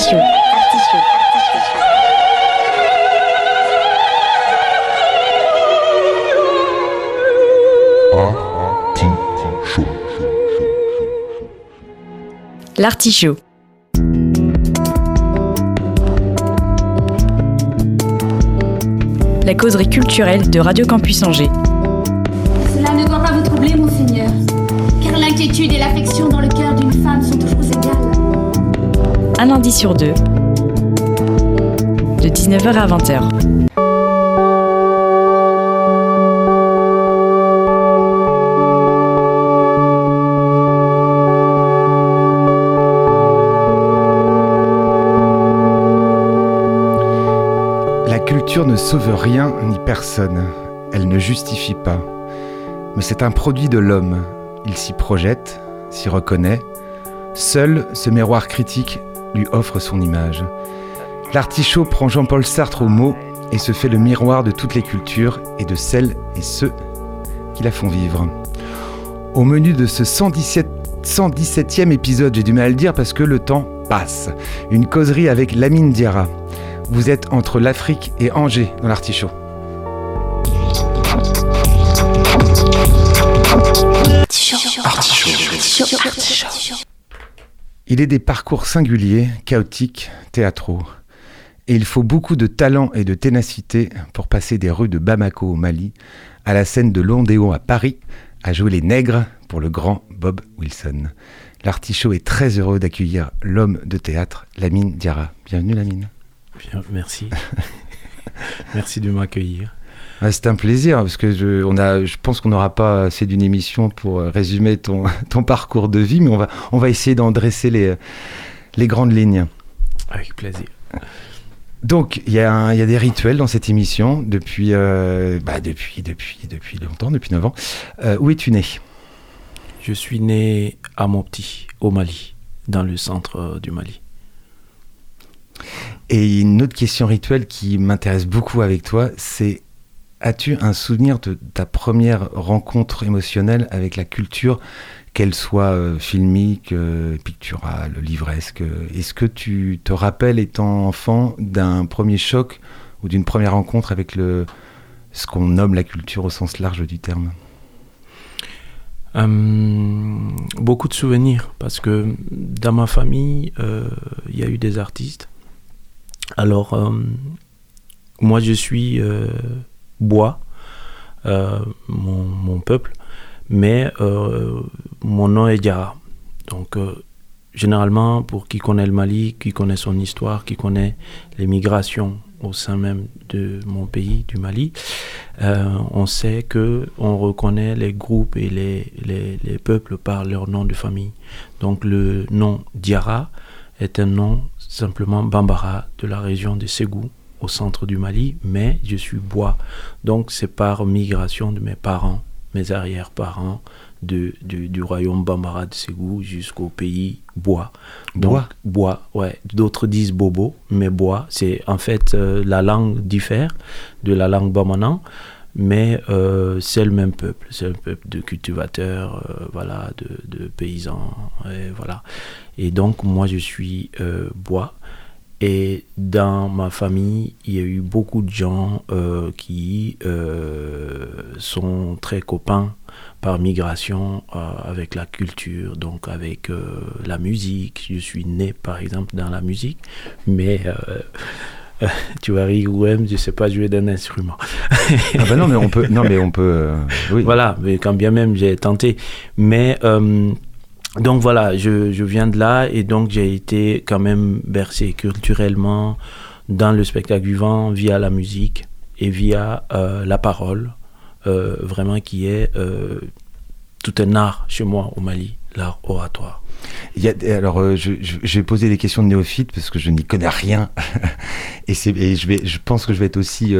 Artichaut. L'artichaut. La causerie culturelle de Radio Campus Angers. Cela ne doit pas vous troubler, monseigneur, car l'inquiétude et l'affection dans lundi sur deux, de 19h à 20h. La culture ne sauve rien ni personne. Elle ne justifie pas. Mais c'est un produit de l'homme. Il s'y projette, s'y reconnaît. Seul ce miroir critique lui offre son image. L'artichaut prend Jean-Paul Sartre au mot et se fait le miroir de toutes les cultures et de celles et ceux qui la font vivre. Au menu de ce 117, 117e épisode, j'ai du mal à le dire parce que le temps passe. Une causerie avec Lamine Diarra. Vous êtes entre l'Afrique et Angers dans l'artichaut. Il est des parcours singuliers, chaotiques, théâtraux. Et il faut beaucoup de talent et de ténacité pour passer des rues de Bamako au Mali à la scène de Londéo à Paris à jouer les nègres pour le grand Bob Wilson. L'artichaut est très heureux d'accueillir l'homme de théâtre, Lamine Diarra. Bienvenue Lamine. Bien, merci. merci de m'accueillir. Ah, c'est un plaisir parce que je, on a, je pense qu'on n'aura pas assez d'une émission pour euh, résumer ton, ton parcours de vie, mais on va, on va essayer d'en dresser les, les grandes lignes. Avec plaisir. Donc, il y, y a des rituels dans cette émission depuis, euh, bah, depuis, depuis, depuis longtemps, depuis 9 ans. Euh, où es-tu né? Je suis né à Mopti, au Mali, dans le centre du Mali. Et une autre question rituelle qui m'intéresse beaucoup avec toi, c'est as-tu un souvenir de ta première rencontre émotionnelle avec la culture, qu'elle soit euh, filmique, euh, picturale, livresque? Est-ce que tu te rappelles, étant enfant, d'un premier choc ou d'une première rencontre avec le, ce qu'on nomme la culture au sens large du terme? Euh, beaucoup de souvenirs, parce que dans ma famille, euh, il y a eu des artistes. Alors, euh, moi, je suis euh, bois, euh, mon, peuple, mais euh, mon nom est Diarra. Donc, euh, généralement, pour qui connaît le Mali, qui connaît son histoire, qui connaît les migrations au sein même de mon pays, du Mali, on sait que on reconnaît les groupes et les, les, les peuples par leur nom de famille. Donc le nom Diarra est un nom simplement Bambara de la région de Ségou au centre du Mali, mais je suis bois. Donc c'est par migration de mes parents, mes arrière-parents, de, du, du royaume Bambara de Ségou jusqu'au pays bois. Donc, Bois? Bois, ouais. D'autres disent bobo, mais bois, c'est en fait euh, la langue diffère de la langue bamanan, mais euh, c'est le même peuple. C'est un peuple de cultivateurs, euh, voilà, de, de paysans, et voilà. Et donc moi je suis euh, bois. Et dans ma famille, il y a eu beaucoup de gens euh, qui euh, sont très copains par migration euh, avec la culture, donc avec la musique. Je suis né, par exemple, dans la musique, mais tu vas rire ou même, je sais pas jouer d'un instrument. Ah bah non, mais on peut. Non, mais on peut. oui. Voilà, mais quand bien même j'ai tenté. Mais donc voilà, je, je viens de là et donc j'ai été quand même bercé culturellement dans le spectacle vivant via la musique et via euh, la parole, euh, vraiment qui est euh, tout un art chez moi au Mali, l'art oratoire. Alors, euh, je, vais poser des questions de néophyte parce que je n'y connais rien. et, et je, vais, je pense que je vais être aussi.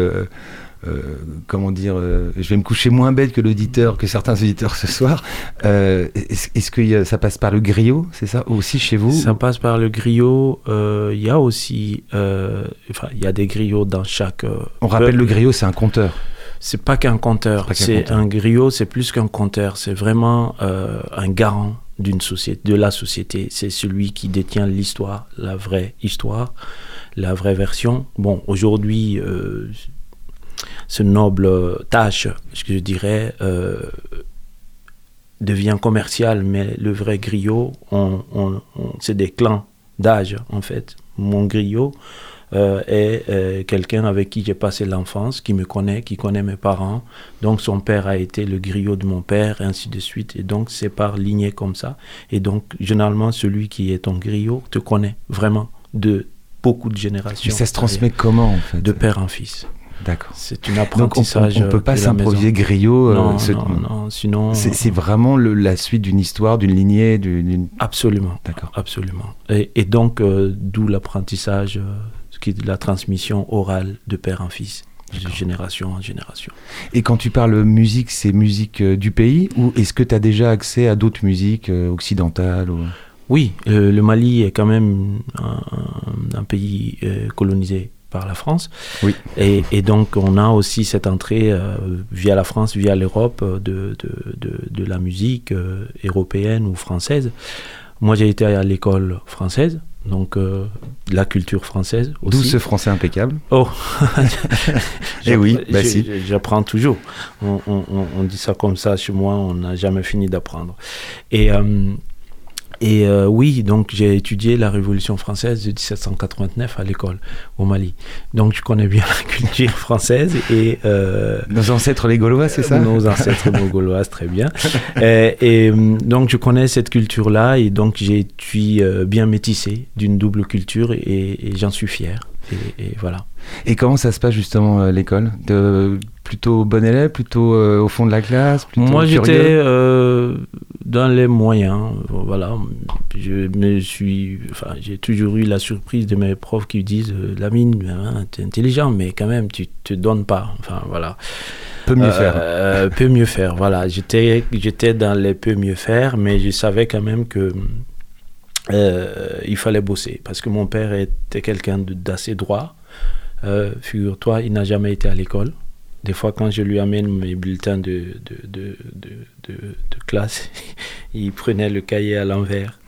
Euh, comment dire euh, Je vais me coucher moins bête que l'auditeur, que certains auditeurs ce soir. Euh, est-ce, que a- ça passe par le griot C'est ça Aussi chez vous Ça passe par le griot. Il y a aussi, enfin, il y a des griots dans chaque. On rappelle peuple. le griot, c'est un compteur. C'est pas qu'un compteur, c'est un griot, c'est plus qu'un compteur, c'est vraiment un garant d'une société, de la société. C'est celui qui détient l'histoire, la vraie histoire, la vraie version. Bon, aujourd'hui, ce noble tâche, ce que je dirais, euh, devient commercial, mais le vrai griot, c'est des clans d'âge, en fait. Mon griot, euh, est euh, quelqu'un avec qui j'ai passé l'enfance, qui me connaît, qui connaît mes parents. Donc son père a été le griot de mon père, et ainsi de suite. Et donc c'est par lignée comme ça. Et donc généralement celui qui est ton griot te connaît vraiment de beaucoup de générations. Mais ça se transmet comment en fait? De père en fils. D'accord. C'est un apprentissage. Donc on, ne peut pas s'improviser griot. Euh, non, non, non, sinon. C'est vraiment le, la suite d'une histoire, d'une lignée, d'une. Absolument. D'accord. Absolument. Et, et donc d'où l'apprentissage qui est la transmission orale de père en fils de génération en génération. Et quand tu parles musique, c'est musique euh, du pays ou est-ce que tu as déjà accès à d'autres musiques euh, occidentales ou... Oui, euh, le Mali est quand même un, pays colonisé par la France. Oui. Et, et, donc on a aussi cette entrée via la France, via l'Europe, de, de, de, de, la musique européenne ou française. Moi j'ai été à l'école française donc euh, la culture française aussi. D'où ce français impeccable. Oh Eh oui, bah si. J'apprends toujours. On, on, on, dit ça comme ça chez moi, on n'a jamais fini d'apprendre. Et euh, et euh, oui, donc j'ai étudié la Révolution française de 1789 à l'école au Mali. Donc je connais bien la culture française et euh, nos ancêtres les Gaulois, c'est ça? Nos ancêtres les Gaulois, très bien. et, et, donc je connais cette culture-là et donc j'ai suis euh, bien métissé d'une double culture et, et j'en suis fier. Et, et, voilà. Et comment ça se passe justement à l'école? Plutôt bon élève, plutôt euh, au fond de la classe Moi j'étais euh, dans les moyens. Voilà. Je me suis, enfin, j'ai toujours eu la surprise de mes profs qui disent euh, Lamine, hein, tu es intelligent, mais quand même tu te donnes pas. Enfin voilà. Peut mieux faire. peut mieux faire. Voilà. J'étais, j'étais dans les peu mieux faire, mais je savais quand même que euh, il fallait bosser parce que mon père était quelqu'un d'assez droit. Euh, Figure-toi, il n'a jamais été à l'école. Des fois, quand je lui amène mes bulletins de, classe, il prenait le cahier à l'envers.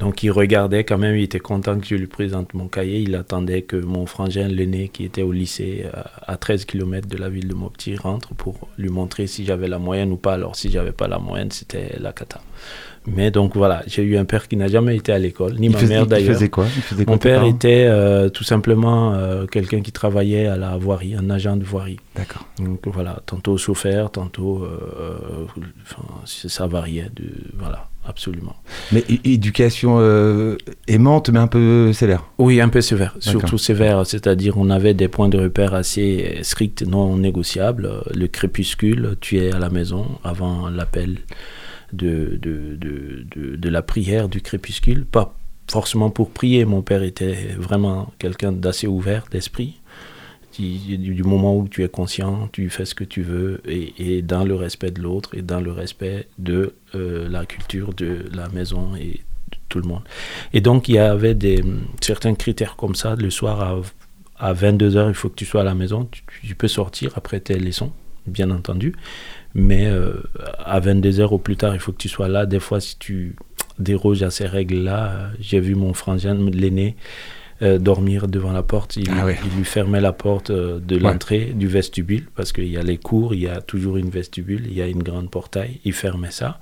Donc il regardait quand même, il était content que je lui présente mon cahier. Il attendait que mon frangin, l'aîné, qui était au lycée à 13 km de la ville de Mopti, rentre pour lui montrer si j'avais la moyenne ou pas. Alors si j'avais pas la moyenne, c'était la cata. Mais donc voilà, j'ai eu un père qui n'a jamais été à l'école, ni il ma faisait, mère d'ailleurs. Il faisait quoi, il faisait quoi Mon père était euh, tout simplement euh, quelqu'un qui travaillait à la voirie, un agent de voirie. D'accord. Donc voilà, tantôt chauffeur, tantôt. Euh, ça variait. De, voilà, absolument. Mais éducation aimante, mais un peu sévère Oui, un peu sévère. Surtout sévère, c'est-à-dire on avait des points de repère assez stricts, non négociables. Le crépuscule, tu es à la maison avant l'appel de, de, de, de, la prière du crépuscule, pas forcément pour prier. Mon père était vraiment quelqu'un d'assez ouvert d'esprit. Du, moment où tu es conscient, tu fais ce que tu veux et, et dans le respect de l'autre et dans le respect de euh, la culture de la maison et de tout le monde. Et donc il y avait des, certains critères comme ça. Le soir à, à 22h, il faut que tu sois à la maison. Tu peux sortir après tes leçons, bien entendu. Mais euh, à 22h ou plus tard, il faut que tu sois là. Des fois, si tu déroges à ces règles-là, j'ai vu mon frangin, l'aîné, euh, dormir devant la porte. Il, ah il lui fermait la porte euh, de l'entrée ouais. du vestibule parce qu'il y a les cours, il y a toujours une vestibule, il y a une grande portail. Il fermait ça.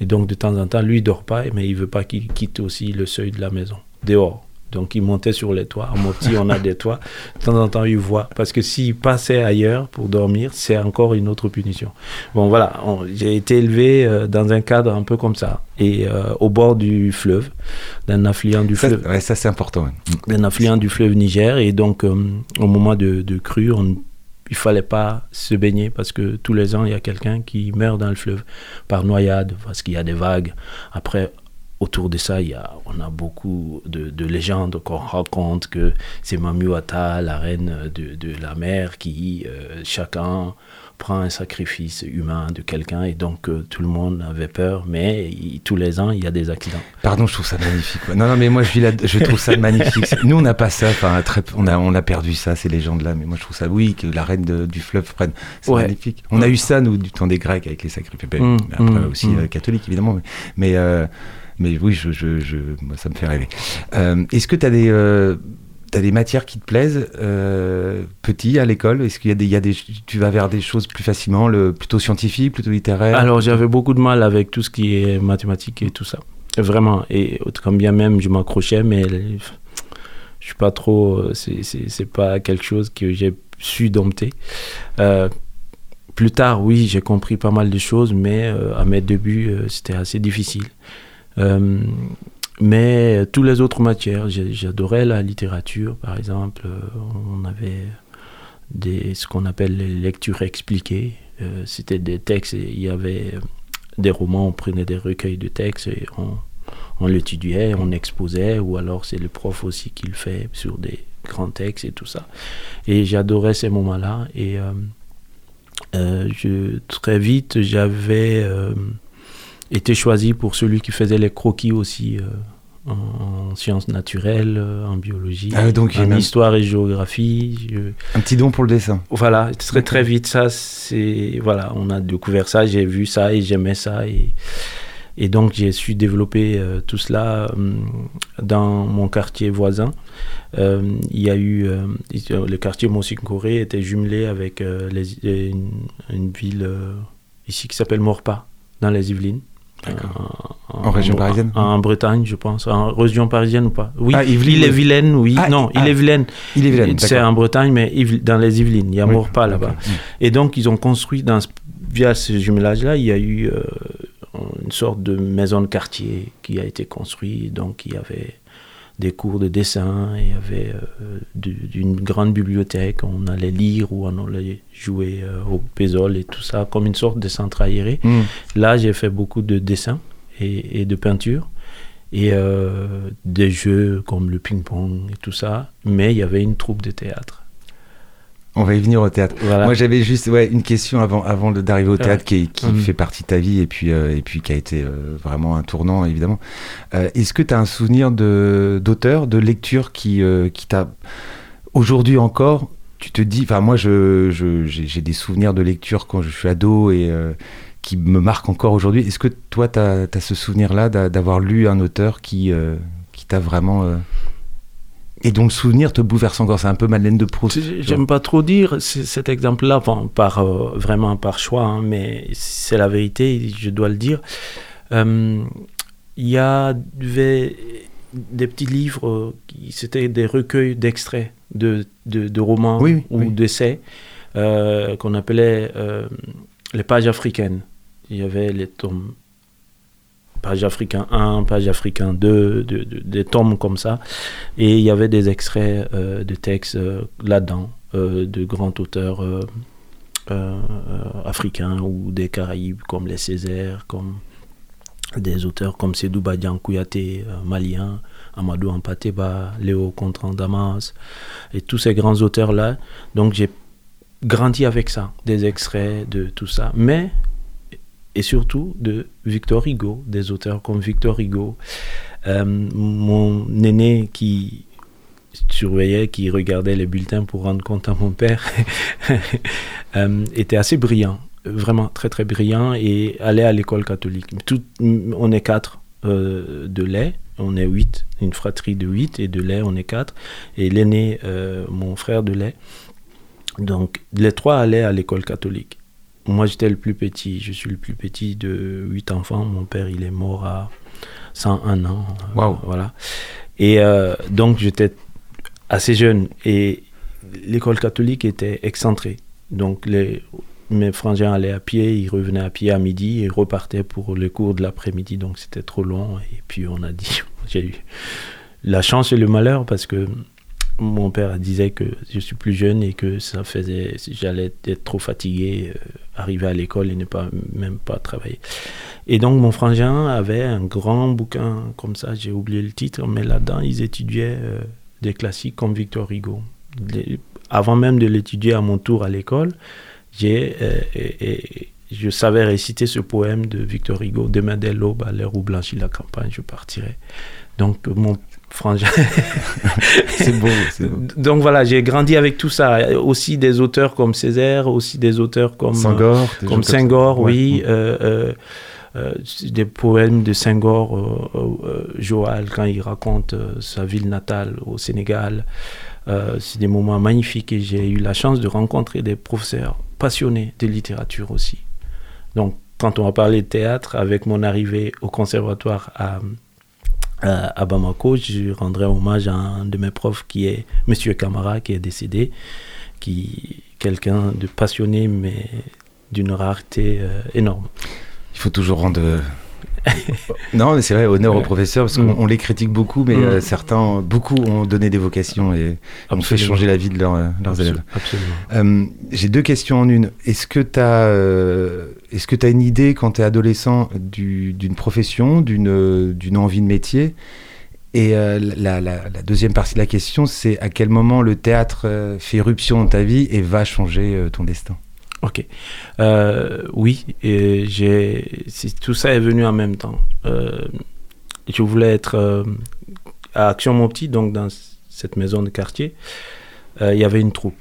Et donc, de temps en temps, lui, il dort pas, mais il veut pas qu'il quitte aussi le seuil de la maison, dehors. Donc il montait sur les toits. À Mopti, on a des toits. De temps en temps, il voit. Parce que s'il passait ailleurs pour dormir, c'est encore une autre punition. Bon, voilà. J'ai été élevé euh, dans un cadre un peu comme ça. Et euh, au bord du fleuve, d'un affluent du ça, fleuve. Ouais, ça, c'est important. Ouais. D'un affluent du fleuve Niger. Et donc, euh, au moment de, de crue, on, il fallait pas se baigner parce que tous les ans, il y a quelqu'un qui meurt dans le fleuve par noyade parce qu'il y a des vagues. Après, autour de ça, il y a, on a beaucoup de, de légendes qu'on raconte que c'est Mamuata, la reine de, de, la mer, qui euh, chacun prend un sacrifice humain de quelqu'un et donc euh, tout le monde avait peur, mais il- tous les ans, il y a des accidents. Pardon, je trouve ça magnifique. Non, non, mais moi, je, vis là, je trouve ça magnifique. Nous, on n'a pas ça. Enfin, très, on, a, on a perdu ça, ces légendes-là. Mais moi, je trouve ça, oui, que la reine de- du fleuve prenne. C'est Ouais. magnifique. On a eu ça, nous, du temps des Grecs, avec les sacrifices. Mm, Après, mm, aussi euh, catholiques, évidemment. Mais, mais, euh, mais oui, je, je, moi, ça me fait rêver. Euh, Est-ce que tu as des. euh, des matières qui te plaisent euh, petit à l'école? Est-ce qu'il y a des, il y a des, tu vas vers des choses plus facilement, le, plutôt scientifique, plutôt littéraire Alors j'avais beaucoup de mal avec tout ce qui est mathématiques et tout ça. Vraiment. Et comme bien même, je m'accrochais, mais je suis pas trop. C'est pas quelque chose que j'ai su dompter. Euh, plus tard, oui, j'ai compris pas mal de choses, mais à mes débuts, c'était assez difficile. Euh, mais tous les autres matières, j'adorais la littérature, par exemple. Euh, On avait des, ce qu'on appelle les lectures expliquées. Euh, C'était des textes, il y avait des romans, on prenait des recueils de textes et on, on l'étudiait, on exposait, ou alors c'est le prof aussi qui le fait sur des grands textes et tout ça. Et j'adorais ces moments-là. Et très vite, j'avais été choisi pour celui qui faisait les croquis aussi. euh, en, en sciences naturelles, euh, en biologie, Ah, donc en même- histoire et géographie. Je- Un petit don pour le dessin. voilà, très très vite, ça, c'est. Voilà, on a découvert ça, j'ai vu ça et j'aimais ça. Et, et donc, j'ai su développer euh, tout cela dans mon quartier voisin. Euh, il y a eu. le quartier Monsincoré était jumelé avec les- une, une ville ici qui s'appelle Morpa, dans les Yvelines. En, En région parisienne en, en Bretagne, je pense. En région parisienne ou pas? Oui, Ah, Yvelines, il est oui. vilaine, oui. Ah, non, ah. il est vilaine. Il est vilain. C'est en Bretagne, mais dans les Yvelines. Il y a Maurepas là-bas. Et donc, ils ont construit, dans, via ce jumelage-là, il y a eu euh, une sorte de maison de quartier qui a été construite. Donc, il y avait des cours de dessin, il y avait euh, du- une grande bibliothèque. On allait lire ou on allait jouer euh, au pézol et tout ça, comme une sorte de centre aéré. Mm. Là, j'ai fait beaucoup de dessins et, et de peinture et euh, des jeux comme le ping-pong et tout ça. Mais il y avait une troupe de théâtre. On va y venir au théâtre. Voilà. Moi, j'avais juste ouais, une question avant, d'arriver au théâtre qui, qui Mhm. fait partie de ta vie et puis, euh, et puis qui a été euh, vraiment un tournant, évidemment. Euh, Est-ce que tu as un souvenir d'auteur, de, lecture qui, qui t'a. Aujourd'hui encore, tu te dis. Enfin, moi, je, je- j'ai j'ai des souvenirs de lecture quand je suis ado et qui me marquent encore aujourd'hui. Est-ce que toi, tu as, ce souvenir-là d'a- d'avoir lu un auteur qui, qui t'a vraiment. Et dont le souvenir te bouleverse encore C'est un peu Madeleine de Proust. J'aime pas trop dire cet exemple-là, enfin, par, euh, vraiment par choix, hein, mais c'est la vérité, je dois le dire. Euh, Il y avait des petits livres, euh, qui- c'était des recueils d'extraits de, de, de romans Oui, ou oui. d'essais euh, qu'on appelait les pages africaines. Il y avait les tomes page africain 1, page africain 2, de- de- des tomes comme ça. Et il y avait des extraits euh, de textes euh, là-dedans, euh, de grands auteurs africains ou des Caraïbes, comme les Césaires, comme des auteurs comme Sédou Badian Kouyaté, malien, Amadou Ampateba, Léo Contran Damas, et tous ces grands auteurs-là. Donc j'ai grandi avec ça, des extraits de tout ça. Mais, et surtout de Victor Hugo, des auteurs comme Victor Hugo. Euh, mon aîné qui surveillait, qui regardait les bulletins pour rendre compte à mon père, euh, était assez brillant, vraiment très très brillant, et allait à l'école catholique. On est quatre euh, de lait, on est huit, une fratrie de huit, et de lait on est quatre, et l'aîné, mon frère de lait, donc les trois allaient à l'école catholique. Moi j'étais le plus petit, je suis le plus petit de huit enfants, mon père il est mort à 101 ans. euh, Waouh. Voilà. Et euh, donc j'étais assez jeune et l'école catholique était excentrée. Donc les, mes frangins allaient à pied, ils revenaient à pied à midi et repartaient pour le cours de l'après-midi. Donc c'était trop long. Et puis on a dit, j'ai eu la chance et le malheur parce que mon père disait que je suis plus jeune et que ça faisait, j'allais être trop fatigué, euh, arriver à l'école et ne pas même pas travailler. Et donc mon frangin avait un grand bouquin comme ça, j'ai oublié le titre, mais là-dedans ils étudiaient euh, des classiques comme Victor Hugo. Avant même de l'étudier à mon tour à l'école, j'ai, et, je savais réciter ce poème de Victor Hugo, Demain dès l'aube, à l'heure où blanchit la campagne, je partirai. Donc, mon frangin. c'est beau, Donc voilà, j'ai grandi avec tout ça. Aussi des auteurs comme Césaire, aussi des auteurs comme Senghor, comme Senghor, oui. Euh, euh, des poèmes de Senghor, euh, Joal, quand il raconte sa ville natale au Sénégal. c'est des moments magnifiques et j'ai eu la chance de rencontrer des professeurs passionnés de littérature aussi. Donc, quand on va parler de théâtre, avec mon arrivée au conservatoire à, à, Bamako, je rendrai hommage à un de mes profs qui est Monsieur Camara, qui est décédé, qui quelqu'un de passionné, mais d'une rareté énorme. Il faut toujours rendre. non, mais c'est vrai, honneur aux professeurs, parce qu'on mm. les critique beaucoup, mais mm. euh, certains, beaucoup ont donné des vocations et ont fait changer la vie de leurs élèves. Absolument. Euh, j'ai deux questions en une. Est-ce que tu as, euh, est-ce que as une idée, quand tu es adolescent, d'une profession, d'une envie de métier? Et la, la, deuxième partie de la question, c'est à quel moment le théâtre fait éruption dans ta vie et va changer ton destin? Ok. Euh, oui, et tout ça est venu en même temps. Euh, je voulais être euh, à Action Mon Petit, donc dans cette maison de quartier, il y avait une troupe.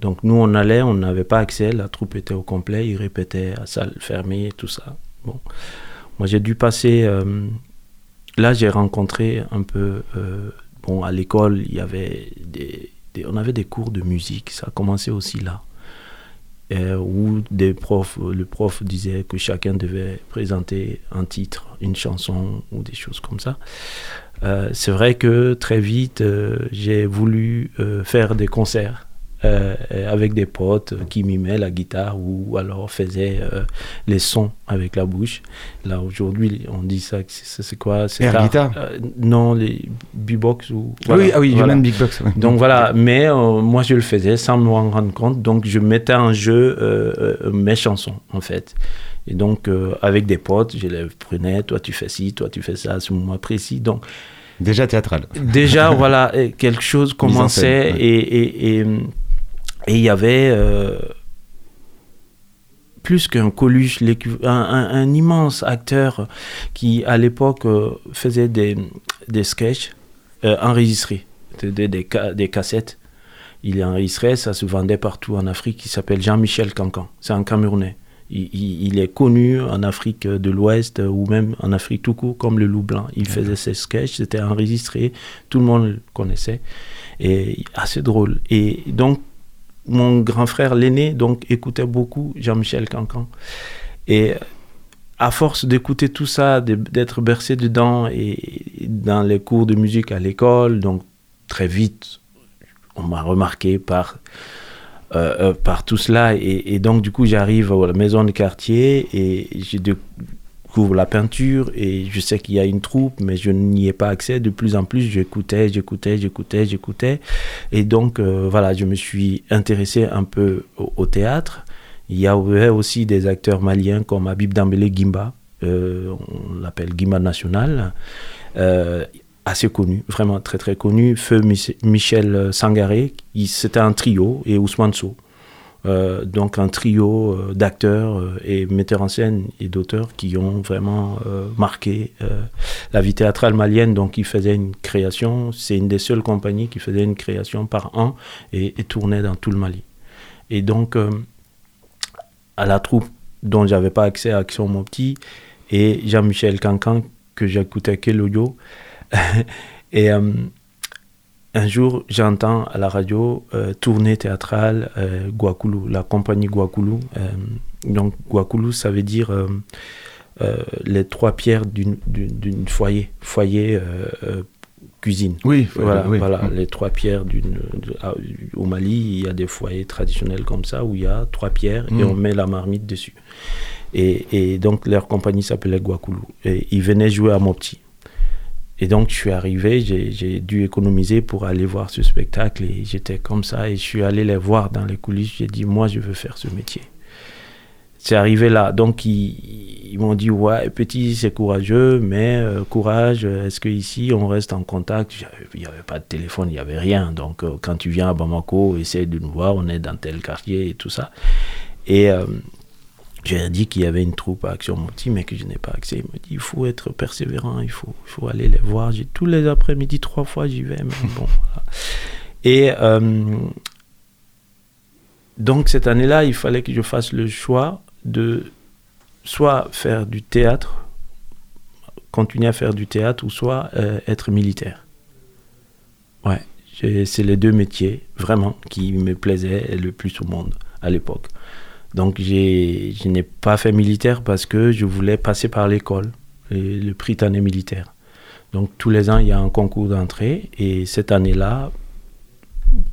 Donc nous, on allait, on n'avait pas accès, la troupe était au complet, ils répétaient à salle fermée, tout ça. Bon. Moi, j'ai dû passer... là, j'ai rencontré un peu... bon, à l'école, il y avait des, on avait des cours de musique, ça a commencé aussi là. Euh, où des profs, le prof disait que chacun devait présenter un titre, une chanson ou des choses comme ça. Euh, c'est vrai que très vite, euh, j'ai voulu faire des concerts euh, avec des potes qui mimaient la guitare ou alors faisaient euh, les sons avec la bouche. Là, aujourd'hui, on dit ça, c'est quoi? C'est la guitare euh, Non, les beatbox ou... Oui, ah oui, voilà. big box. Donc voilà, mais moi je le faisais sans me rendre compte, donc je mettais en jeu mes chansons en fait. Et donc avec des potes, je les prenais, toi tu fais ci, toi tu fais ça à ce moment précis. Donc Déjà théâtral. Déjà, voilà, quelque chose commençait et, et, et il y avait euh, plus qu'un Coluche, un, un, immense acteur qui, à l'époque, euh, faisait des, des sketchs euh, enregistrés, des, des, des, cassettes. Il est enregistré, ça se vendait partout en Afrique. Il s'appelle Jean-Michel Cancan. C'est un Camerounais. Il, il, est connu en Afrique de l'Ouest ou même en Afrique tout court comme le loup blanc. Il faisait ses sketchs, c'était enregistré, tout le monde le connaissait. Et assez drôle. Et donc, mon grand frère, l'aîné, donc écoutait beaucoup Jean-Michel Cancan. Et à force d'écouter tout ça, d'être bercé dedans et dans les cours de musique à l'école, donc très vite, on m'a remarqué par, euh, euh, par tout cela. Et, donc, du coup, j'arrive à la maison de quartier et j'ai couvre la peinture et je sais qu'il y a une troupe, mais je n'y ai pas accès. De plus en plus, j'écoutais, j'écoutais, j'écoutais, j'écoutais. Et donc, euh, voilà, je me suis intéressé un peu au, théâtre. Il y avait aussi des acteurs maliens comme Habib Dambélé Gimba, euh, on l'appelle Gimba National, euh, assez connu, vraiment très très connu. Feu Michel Sangaré, c'était un trio, et Ousmane Sow. Euh, donc un trio euh, d'acteurs euh, et metteurs en scène et d'auteurs qui ont vraiment marqué la vie théâtrale malienne. Donc ils faisaient une création, c'est une des seules compagnies qui faisait une création par an et, tournait dans tout le Mali. Et donc à la troupe dont j'avais pas accès à Action Mopti et Jean-Michel Cancan que j'écoutais que l'audio. et un jour, j'entends à la radio euh, tournée théâtrale euh, Guakulu, la compagnie Guakulu. Euh, donc, Guakulu, ça veut dire les trois pierres d'une foyer, foyer cuisine. Oui, voilà, voilà les trois pierres d'une. Ah, au Mali, il y a des foyers traditionnels comme ça où il y a trois pierres et mm. on met la marmite dessus. Et, et donc, leur compagnie s'appelait Guakulu. Et ils venaient jouer à Mopti. Et donc, je suis arrivé, j'ai dû économiser pour aller voir ce spectacle et j'étais comme ça et je suis allé les voir dans les coulisses. J'ai dit, moi, je veux faire ce métier. C'est arrivé là. Donc, ils, m'ont dit, ouais, petit, c'est courageux, mais euh, courage, est-ce qu'ici, on reste en contact? Il n'y avait pas de téléphone, il n'y avait rien. Donc, euh, quand tu viens à Bamako, essaye de nous voir, on est dans tel quartier et tout ça. Et euh, j'ai dit qu'il y avait une troupe à Action Monty, mais que je n'ai pas accès. Il me dit il faut être persévérant, il faut, il faut aller les voir. J'ai tous les après-midi, trois fois, j'y vais. Mais bon, voilà. Et euh, donc cette année-là, il fallait que je fasse le choix de soit faire du théâtre, continuer à faire du théâtre, ou soit euh, être militaire. Ouais, c'est les deux métiers vraiment qui me plaisaient le plus au monde à l'époque. Donc je n'ai pas fait militaire parce que je voulais passer par l'école, le Britannique militaire. Donc tous les ans, il y a un concours d'entrée et cette année-là,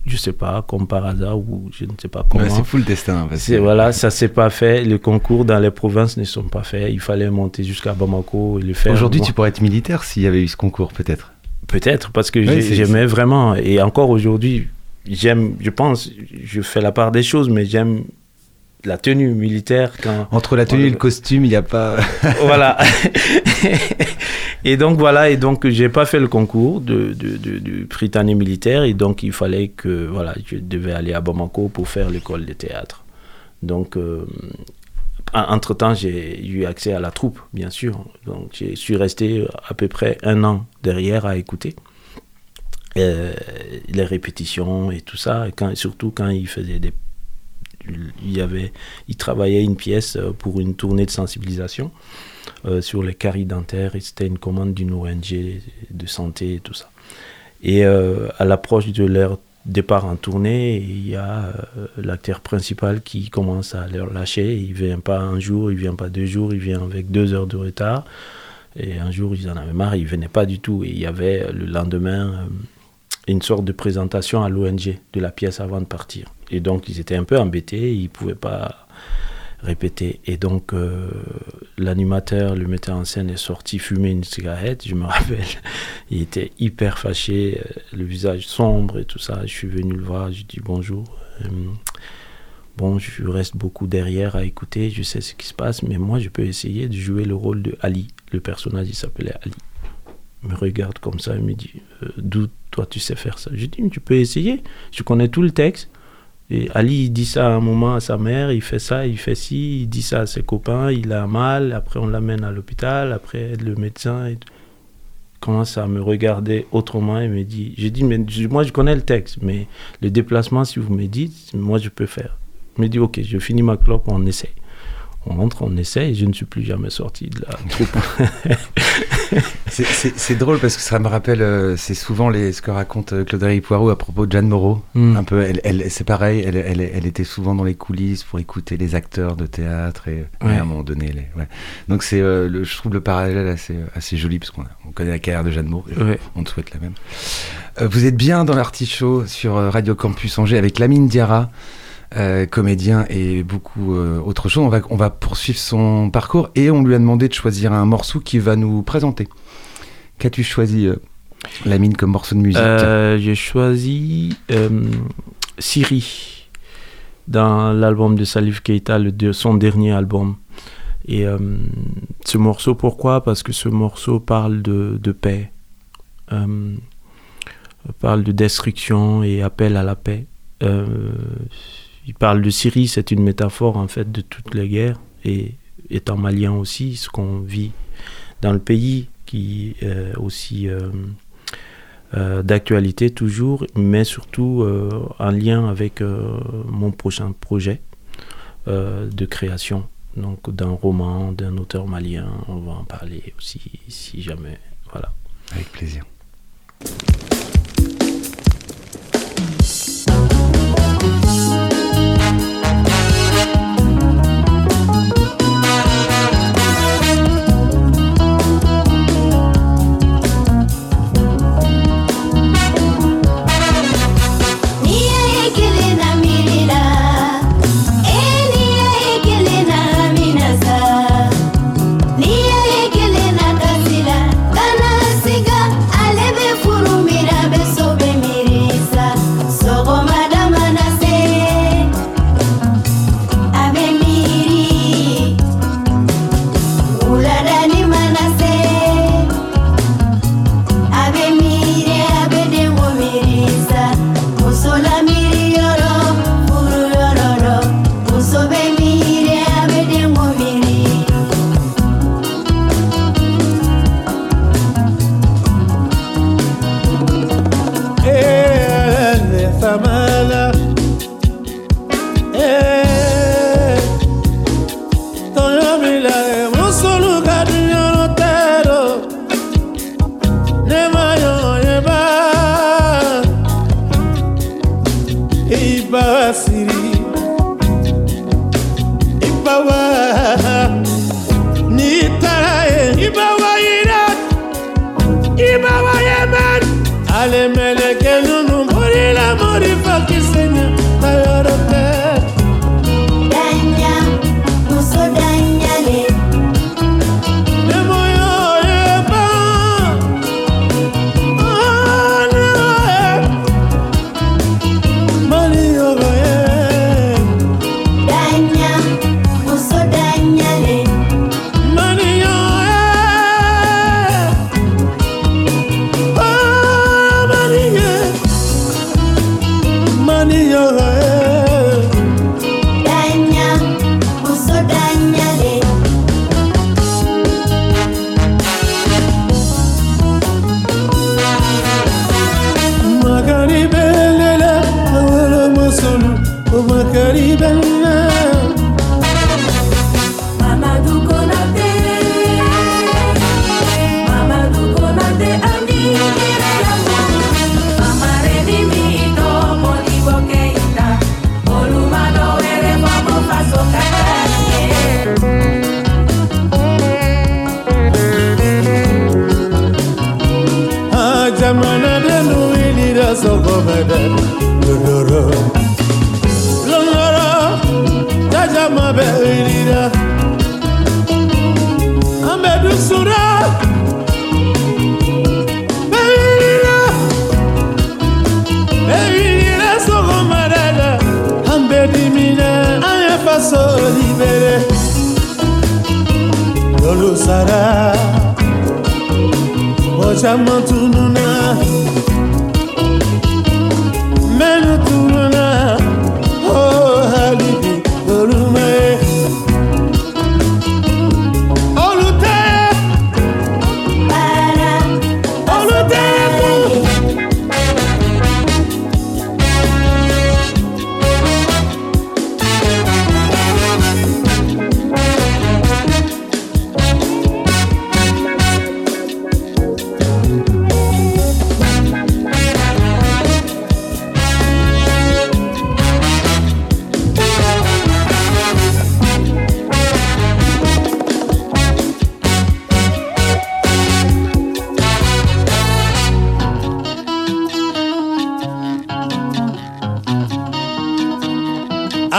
je sais pas, comme par hasard ou je ne sais pas comment. c'est fou le destin. Parce que... Voilà, ça s'est pas fait. Les concours dans les provinces ne sont pas faits. Il fallait monter jusqu'à Bamako et le faire. Aujourd'hui, tu pourrais être militaire s'il y avait eu ce concours, peut-être. Peut-être, parce que j'aimais vraiment. Et encore aujourd'hui, j'aime, je pense, je fais la part des choses, mais j'aime la tenue militaire. Quand, Entre la tenue et le costume, il n'y a pas. voilà. et donc voilà, et donc j'ai pas fait le concours de, de, de, du Britannique militaire, et donc il fallait que voilà, je devais aller à Bamako pour faire l'école de théâtre. Donc euh, entre temps, j'ai eu accès à la troupe, bien sûr. Donc je suis resté à peu près un an derrière à écouter. Euh, les répétitions et tout ça, et quand, surtout quand il faisait des il, y avait, il travaillait une pièce euh, pour une tournée de sensibilisation euh, sur les caries dentaires et c'était une commande d'une ONG de santé et tout ça. Et euh, à l'approche de leur départ en tournée, il y a l'acteur principal qui commence à leur lâcher. Il vient pas un jour, il vient pas deux jours, il vient avec deux heures de retard. Et un jour, ils en avaient marre, il venait pas du tout. Et il y avait le lendemain une sorte de présentation à l'ONG de la pièce avant de partir. Et donc, ils étaient un peu embêtés, ils ne pouvaient pas répéter. Et donc, euh, l'animateur, le metteur en scène est sorti fumer une cigarette, je me rappelle. Il était hyper fâché, euh, le visage sombre et tout ça. Je suis venu le voir, je dis bonjour. Euh, bon, je reste beaucoup derrière à écouter, je sais ce qui se passe, mais moi, je peux essayer de jouer le rôle de Ali. Le personnage, il s'appelait Ali. Il me regarde comme ça, il me dit, d'où toi tu sais faire ça? Je dis, tu peux essayer, je connais tout le texte. Et Ali, il dit ça à un moment à sa mère, il fait ça, il fait ci, il dit ça à ses copains, il a mal, après on l'amène à l'hôpital, après le médecin commence à me regarder autrement et me dit, j'ai dit, mais moi je connais le texte, mais le déplacement, si vous me dites, moi je peux faire. Il me dit, ok, je finis ma clope, on essaie on rentre, on essaie, et je ne suis plus jamais sorti de la troupe. c'est drôle parce que ça me rappelle, euh, c'est souvent les, ce que raconte euh, Claude Poirot à propos de Jeanne Moreau. Hmm. Un peu, elle, c'est pareil, elle, elle, était souvent dans les coulisses pour écouter les acteurs de théâtre et, à un moment donné. Les, Donc c'est, euh, je trouve le parallèle assez, assez joli parce qu'on on connaît la carrière de Jeanne Moreau, on te souhaite la même. vous êtes bien dans l'artichaut sur Radio Campus Angers avec Lamine Diarra. Euh, comédien et beaucoup euh, autre chose. On va, on va poursuivre son parcours et on lui a demandé de choisir un morceau qui va nous présenter. Qu'as-tu choisi, euh, Lamine, comme morceau de musique? J'ai choisi Siri dans l'album de Salif Keita, son dernier album. Et ce morceau, pourquoi? Parce que ce morceau parle de, de paix, parle de destruction et appelle à la paix il parle de Syrie, c'est une métaphore en fait de toutes les guerres et étant malien aussi, ce qu'on vit dans le pays qui est aussi euh, euh, d'actualité toujours, mais surtout euh, en lien avec mon prochain projet de création, donc d'un roman, d'un auteur malien. On va en parler aussi si jamais. Voilà. Avec plaisir.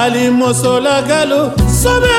ali mosolaga lo sobe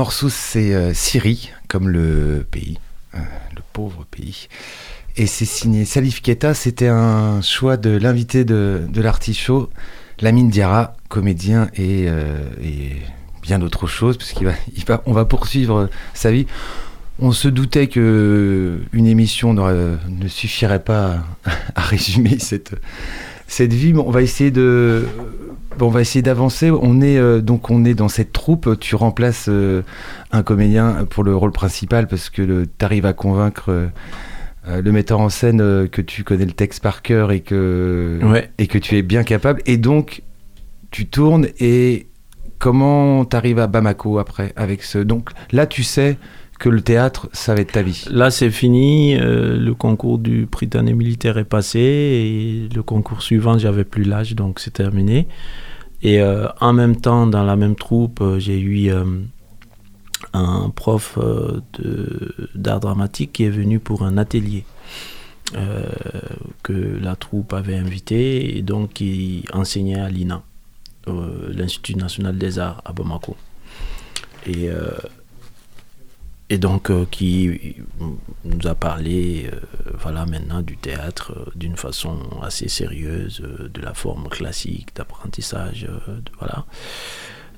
morceau c'est euh, Syrie, comme le pays, euh, le pauvre pays. Et c'est signé Salif Keita, c'était un choix de l'invité de, de l'artichaut, Lamine Diarra, comédien et, euh, et bien d'autres choses, parce va, il va, on va poursuivre sa vie. On se doutait que une émission ne suffirait pas à, à résumer cette, cette vie, mais on va essayer de, bon, on va essayer d'avancer. On est euh, donc on est dans cette troupe. Tu remplaces euh, un comédien pour le rôle principal parce que tu arrives à convaincre euh, le metteur en scène que tu connais le texte par cœur et que Ouais. et que tu es bien capable. Et donc tu tournes et comment t'arrives à Bamako après avec ce donc là tu sais que le théâtre ça va être ta vie. Là, c'est fini. euh, le concours du Britannique militaire est passé. Et le concours suivant, j'avais plus l'âge, donc c'est terminé. Et euh, en même temps, dans la même troupe, euh, j'ai eu euh, un prof euh, d'art dramatique qui est venu pour un atelier euh, que la troupe avait invité et donc qui enseignait à l'INA, l'Institut national des arts à Bamako. Et, et donc euh, qui nous a parlé euh, voilà, maintenant du théâtre euh, d'une façon assez sérieuse, de la forme classique d'apprentissage, voilà,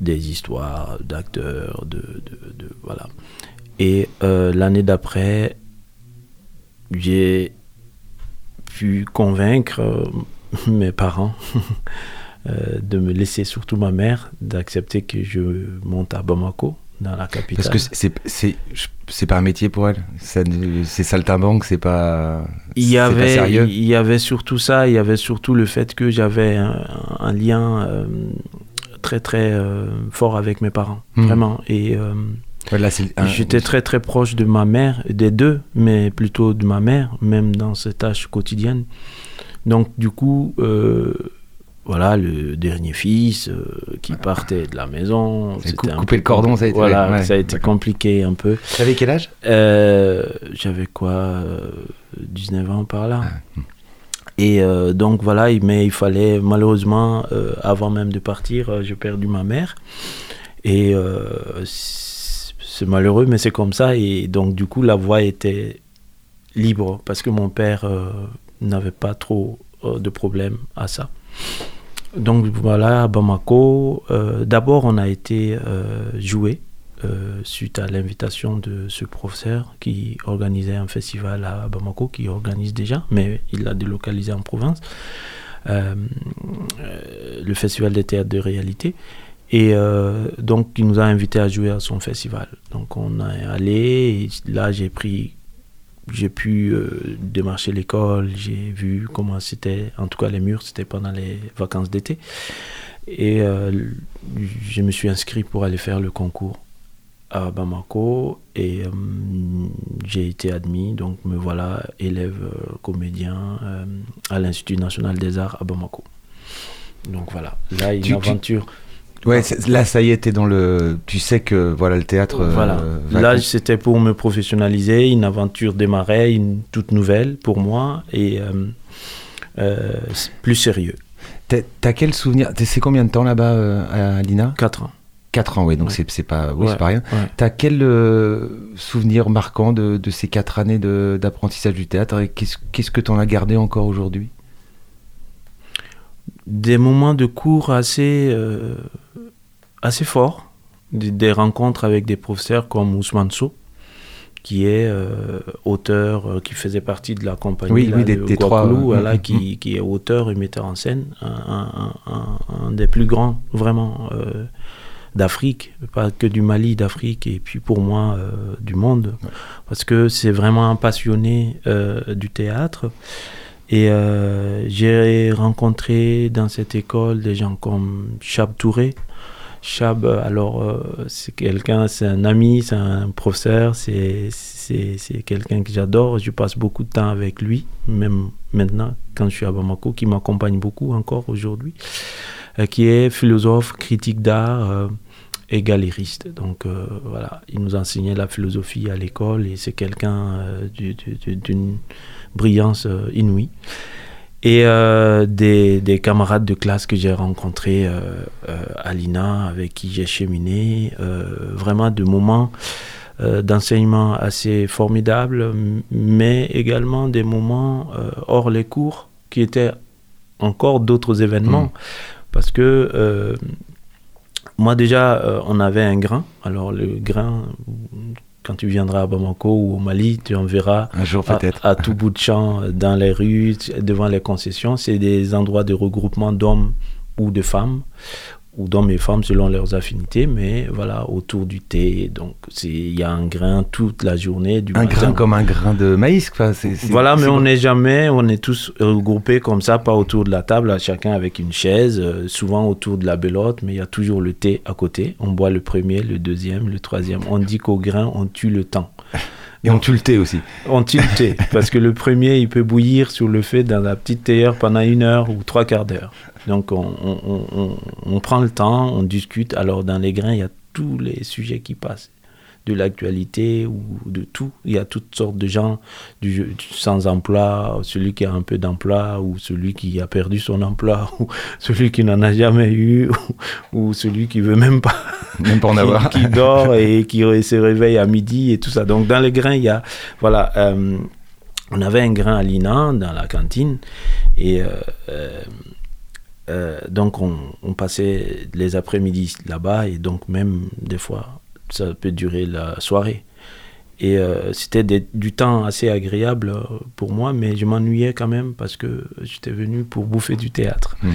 des histoires d'acteurs, de, de- voilà. Et l'année d'après, j'ai pu convaincre mes parents de me laisser, surtout ma mère, d'accepter que je monte à Bamako, dans la capitale. Parce que c'est pas un métier pour elle. C'est saltimbanque, c'est pas. il y pas avait sérieux. il y avait surtout ça il y avait surtout le fait que j'avais un, un lien euh, très très euh, fort avec mes parents Mhm. vraiment et euh, Voilà, j'étais très très proche de ma mère des deux mais plutôt de ma mère même dans ses tâches quotidiennes donc du coup voilà le dernier fils euh, qui partait de la maison c'était cou- couper peu le cordon, ça a été- voilà ouais, ça a été d'accord. compliqué un peu T'avais quel âge? Euh, J'avais quoi euh, 19 ans par là. Ah, Et euh, donc voilà, il- mais il fallait malheureusement, avant même de partir, j'ai perdu ma mère. Et c'est malheureux, mais c'est comme ça. Et donc du coup, la voie était libre parce que mon père n'avait pas trop de problème à ça. Donc voilà, à Bamako, euh, d'abord on a été euh, joué euh, suite à l'invitation de ce professeur qui organisait un festival à Bamako, qui organise déjà, mais il l'a délocalisé en province, le festival des théâtres de réalité. Et donc il nous a invités à jouer à son festival. Donc on est allé, là j'ai pris j'ai pu euh, démarcher l'école, j'ai vu comment c'était, en tout cas les murs, c'était pendant les vacances d'été. Et euh, je me suis inscrit pour aller faire le concours à Bamako et euh, j'ai été admis, donc me voilà élève comédien à l'Institut national des arts à Bamako. Donc voilà, là une Tu- tu- aventure. Ouais, là, ça y est, t'es dans le. Tu sais que voilà, le théâtre. euh, Voilà. Là, c'était pour me professionnaliser. Une aventure démarrait, une toute nouvelle pour moi et euh, euh, plus sérieux. T'as quel souvenir C'est combien de temps là-bas à Lina? Quatre ans. 4 ans, oui, donc Ouais. c'est pas, oui, Ouais, pas rien. ouais. T'as quel souvenir marquant de, de ces 4 années d'apprentissage du théâtre et qu'est-ce qu'est-ce que t'en as gardé encore aujourd'hui? Des moments de cours assez, assez forts. Des, des rencontres avec des professeurs comme Ousmane Sow, qui est euh, auteur, euh, qui faisait partie de la compagnie Oui, là, oui, des- de des trois, euh, voilà, mm, mm, qui, qui est auteur et metteur en scène, un, un- un- un des plus grands vraiment euh, d'Afrique, pas que du Mali, d'Afrique, et puis pour moi du monde, parce que c'est vraiment un passionné du théâtre. Et j'ai rencontré dans cette école des gens comme Chab Touré. Chab, alors, euh, c'est quelqu'un, c'est un ami, c'est un professeur, c'est, quelqu'un que j'adore. Je passe beaucoup de temps avec lui, même maintenant, quand je suis à Bamako, qui m'accompagne beaucoup encore aujourd'hui, euh, qui est philosophe, critique d'art euh, et galériste. Donc, euh, voilà, il nous enseignait la philosophie à l'école et c'est quelqu'un euh, du- du- du- d'une brillance euh, inouïe. Et euh, des, des camarades de classe que j'ai rencontrés euh, euh, à l'INA, avec qui j'ai cheminé, euh, vraiment de moments euh, d'enseignement assez formidables, mais également des moments euh, hors les cours qui étaient encore d'autres événements. Mm. Parce que euh, moi déjà, euh, on avait un grain. Alors le grain, quand tu viendras à Bamako ou au Mali, tu en verras Un jour à, à tout bout de champ, dans les rues, devant les concessions. C'est des endroits de regroupement d'hommes ou de femmes, ou d'hommes et femmes selon leurs affinités, mais voilà, autour du thé. Donc c'est- il y a un grain toute la journée. Du Un matin. grain comme un grain de maïs, quoi. c'est- c'est- Voilà, mais on n'est jamais, on est tous regroupés comme ça, pas autour de la table, là, chacun avec une chaise, euh, souvent autour de la belote, mais il y a toujours le thé à côté. On boit le premier, le deuxième, le troisième. On dit qu'au grain, on tue le temps. Et on tue le thé aussi. On tue le thé, parce que le premier, il peut bouillir sur le feu dans la petite théière pendant une heure ou trois quarts d'heure. Donc on, on- on- on- on prend le temps, on discute. Alors dans les grains, il y a tous les sujets qui passent. De l'actualité ou de tout. Il y a toutes sortes de gens, du, du sans-emploi, celui qui a un peu d'emploi, ou celui qui a perdu son emploi, ou celui qui n'en a jamais eu, ou, ou celui qui veut même pas Même pas en qui, avoir. qui dort et qui se réveille à midi et tout ça. Donc dans les grains, il y a voilà. euh, on avait un grain à l'INA dans la cantine. Et euh, euh, donc, on, on passait les après-midi là-bas. Et donc, même des fois, ça peut durer la soirée. Et euh, c'était du temps assez agréable euh, pour moi, mais je m'ennuyais quand même parce que j'étais venu pour bouffer du théâtre. Mm.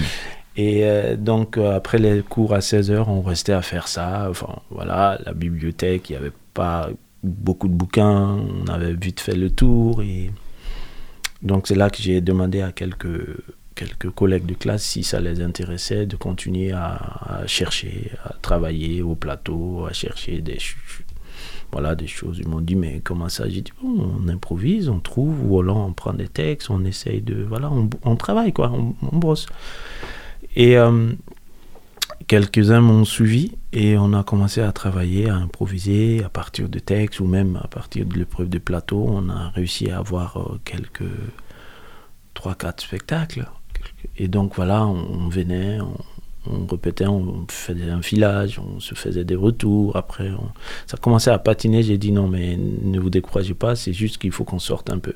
Et euh, donc, euh, après les cours à 16h, on restait à faire ça. Enfin, voilà, la bibliothèque, il n'y avait pas beaucoup de bouquins. On avait vite fait le tour. Et donc, c'est là que j'ai demandé à quelques, quelques collègues de classe si ça les intéressait de continuer à, chercher, à travailler au plateau, à chercher des, voilà, des choses. Ils m'ont dit, mais comment ça? J'ai dit, bon, on improvise, on trouve, ou alors on prend des textes, on essaye de. Voilà, on, travaille, quoi, on, bosse. Et euh, quelques-uns m'ont suivi et on a commencé à travailler, à improviser à partir de textes ou même à partir de l'épreuve de plateau. On a réussi à avoir euh, quelques 3-4 spectacles. Et donc voilà, on, venait, on, répétait, on faisait un filage, on se faisait des retours. Après, ça commençait à patiner. J'ai dit non, mais ne vous découragez pas, c'est juste qu'il faut qu'on sorte un peu.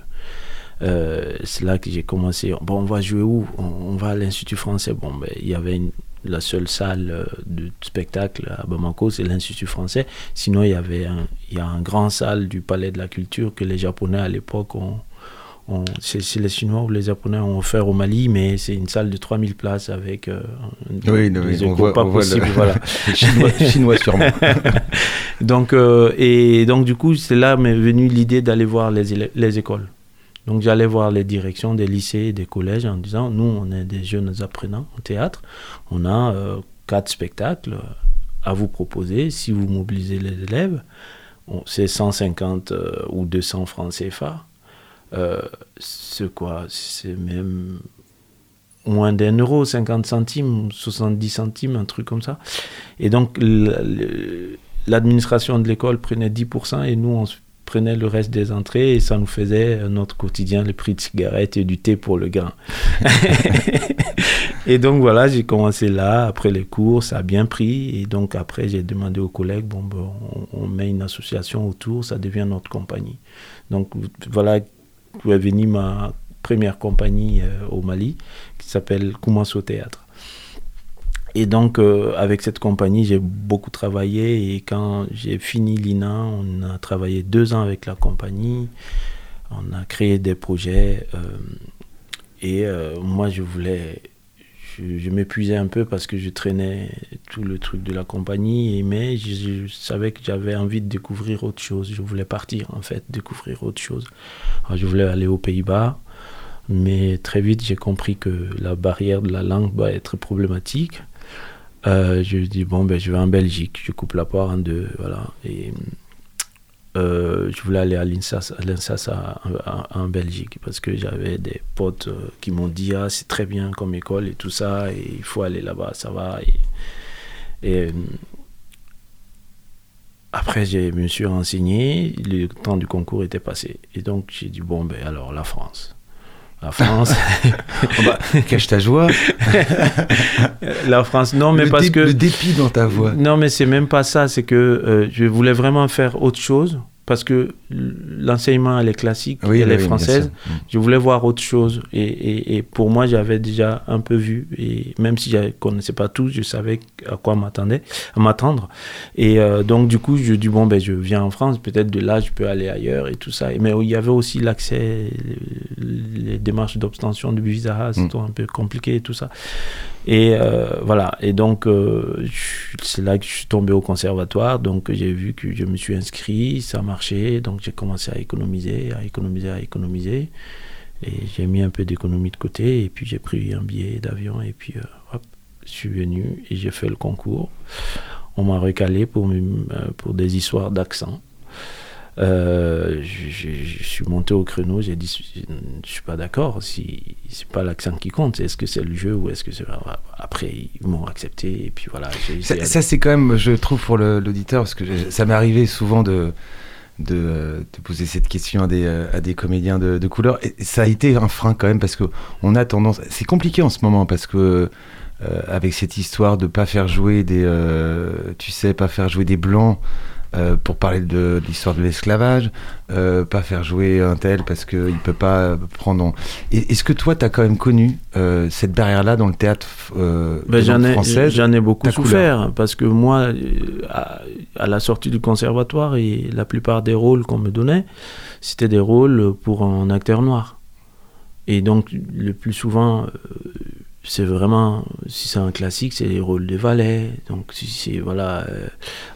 Euh, c'est là que j'ai commencé. Bon, on va jouer où? On, va à l'Institut français. Bon, ben, il y avait la seule salle euh, de spectacle à Bamako, c'est l'Institut français. Sinon, il y avait il y a un grand salle du Palais de la Culture que les Japonais à l'époque ont. C'est les Chinois ou les Japonais ont offert au Mali, mais c'est une salle de 3000 places avec euh, Oui, des oui, on voit- pas on voit le- voilà. Chinois, chinois sûrement. donc, euh, et donc, du coup, c'est là m'est venue l'idée d'aller voir les, les écoles. Donc, j'allais voir les directions des lycées et des collèges en disant Nous, on est des jeunes apprenants au théâtre. On a euh, quatre spectacles à vous proposer. Si vous mobilisez les élèves, c'est 150 euh, ou 200 francs CFA. Euh, c'est quoi C'est même moins d'un euro, 50 centimes, 70 centimes, un truc comme ça. Et donc, l'administration de l'école prenait 10% et nous, on prenait le reste des entrées et ça nous faisait notre quotidien, le prix de cigarettes et du thé pour le grain. et donc, voilà, j'ai commencé là, après les cours, ça a bien pris. Et donc, après, j'ai demandé aux collègues, bon, ben, on, on met une association autour, ça devient notre compagnie. Donc, voilà où est venue ma première compagnie euh, au Mali, qui s'appelle Koumasso Théâtre. Et donc, euh, avec cette compagnie, j'ai beaucoup travaillé. Et quand j'ai fini l'INA, on a travaillé deux ans avec la compagnie. On a créé des projets. euh, et moi, je voulais. Je, m'épuisais un peu parce que je traînais tout le truc de la compagnie. Mais je, savais que j'avais envie de découvrir autre chose. Je voulais partir, en fait, découvrir autre chose. Je voulais aller aux Pays-Bas. Mais très vite, j'ai compris que la barrière de la langue va être problématique. Euh, je dis bon ben je vais en Belgique, je coupe la poire en deux, voilà. Euh, je voulais aller à l'INSAS, en Belgique parce que j'avais des potes euh, qui m'ont dit ah c'est très bien comme école et tout ça et il faut aller là-bas, ça va. Et, et, euh, après je me suis renseigné, le temps du concours était passé et donc j'ai dit bon ben alors la France. La France, Oh bah, cache ta joie. la France. Non, mais le, parce que le dépit dans ta voix. Non, mais c'est même pas ça. C'est que euh, je voulais vraiment faire autre chose parce que l'enseignement, elle est classique, Oui, elle oui, est française. Mm. Je voulais voir autre chose. Et, et- et pour moi, j'avais déjà un peu vu. Et même si je ne connaissais pas tout, je savais à quoi m'attendre. Et euh, donc, du coup, je dis, bon, ben, je viens en France. Peut-être de là, je peux aller ailleurs et tout ça. Mais il y avait aussi l'accès, les démarches d'obtention du visa, Mm. c'était un peu compliqué et tout ça. Et euh, voilà. Et donc, euh, c'est là que je suis tombé au conservatoire. Donc, j'ai vu que je me suis inscrit, ça Donc, j'ai commencé à économiser, à économiser, à économiser. Et j'ai mis un peu d'économie de côté. Et puis, j'ai pris un billet d'avion. Et puis, euh, hop, je suis venu et j'ai fait le concours. On m'a recalé pour, euh, pour des histoires d'accent. Euh, je, suis monté au créneau, j'ai dit je ne suis pas d'accord, si c'est pas l'accent qui compte, est-ce que c'est le jeu ou est-ce que c'est après ils m'ont accepté et puis voilà. Ça, ça, c'est quand même, je trouve, pour l'auditeur, parce que ça m'est arrivé souvent de, de, euh, de poser cette question à des, euh, comédiens de, couleur. Ça a été un frein quand même, parce qu'on a tendance. C'est compliqué en ce moment, parce que. euh, avec cette histoire de pas faire jouer des, tu sais, pas faire jouer des blancs euh, pour parler de, l'histoire de l'esclavage, euh, pas faire jouer un tel parce qu'il peut pas prendre. en- Et- Est-ce que toi, tu as quand même connu euh, cette barrière-là dans le théâtre euh, Ben, j'en ai, française j'en ai beaucoup souffert parce que moi, euh, à, à la sortie du conservatoire, et la plupart des rôles qu'on me donnait, c'était des rôles pour un acteur noir. Et donc, le plus souvent, euh, c'est vraiment, si c'est un classique, c'est les rôles de valet. Donc, si c'est voilà, euh,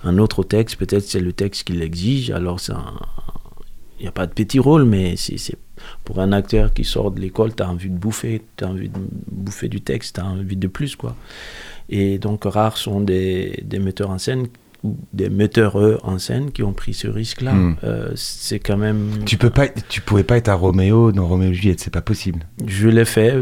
un autre texte, peut-être c'est le texte qui l'exige. Alors, il n'y a pas de petit rôle, mais c'est pour un acteur qui sort de l'école, tu as envie de bouffer, tu as envie de bouffer du texte, tu as envie de plus. quoi. Et donc, rares sont des, metteurs en scène des metteurs eux, en scène qui ont pris ce risque-là. Mm. Euh, c'est quand même. Tu peux pas, tu pouvais pas être un Roméo dans Roméo et Juliette, c'est pas possible. Je l'ai fait,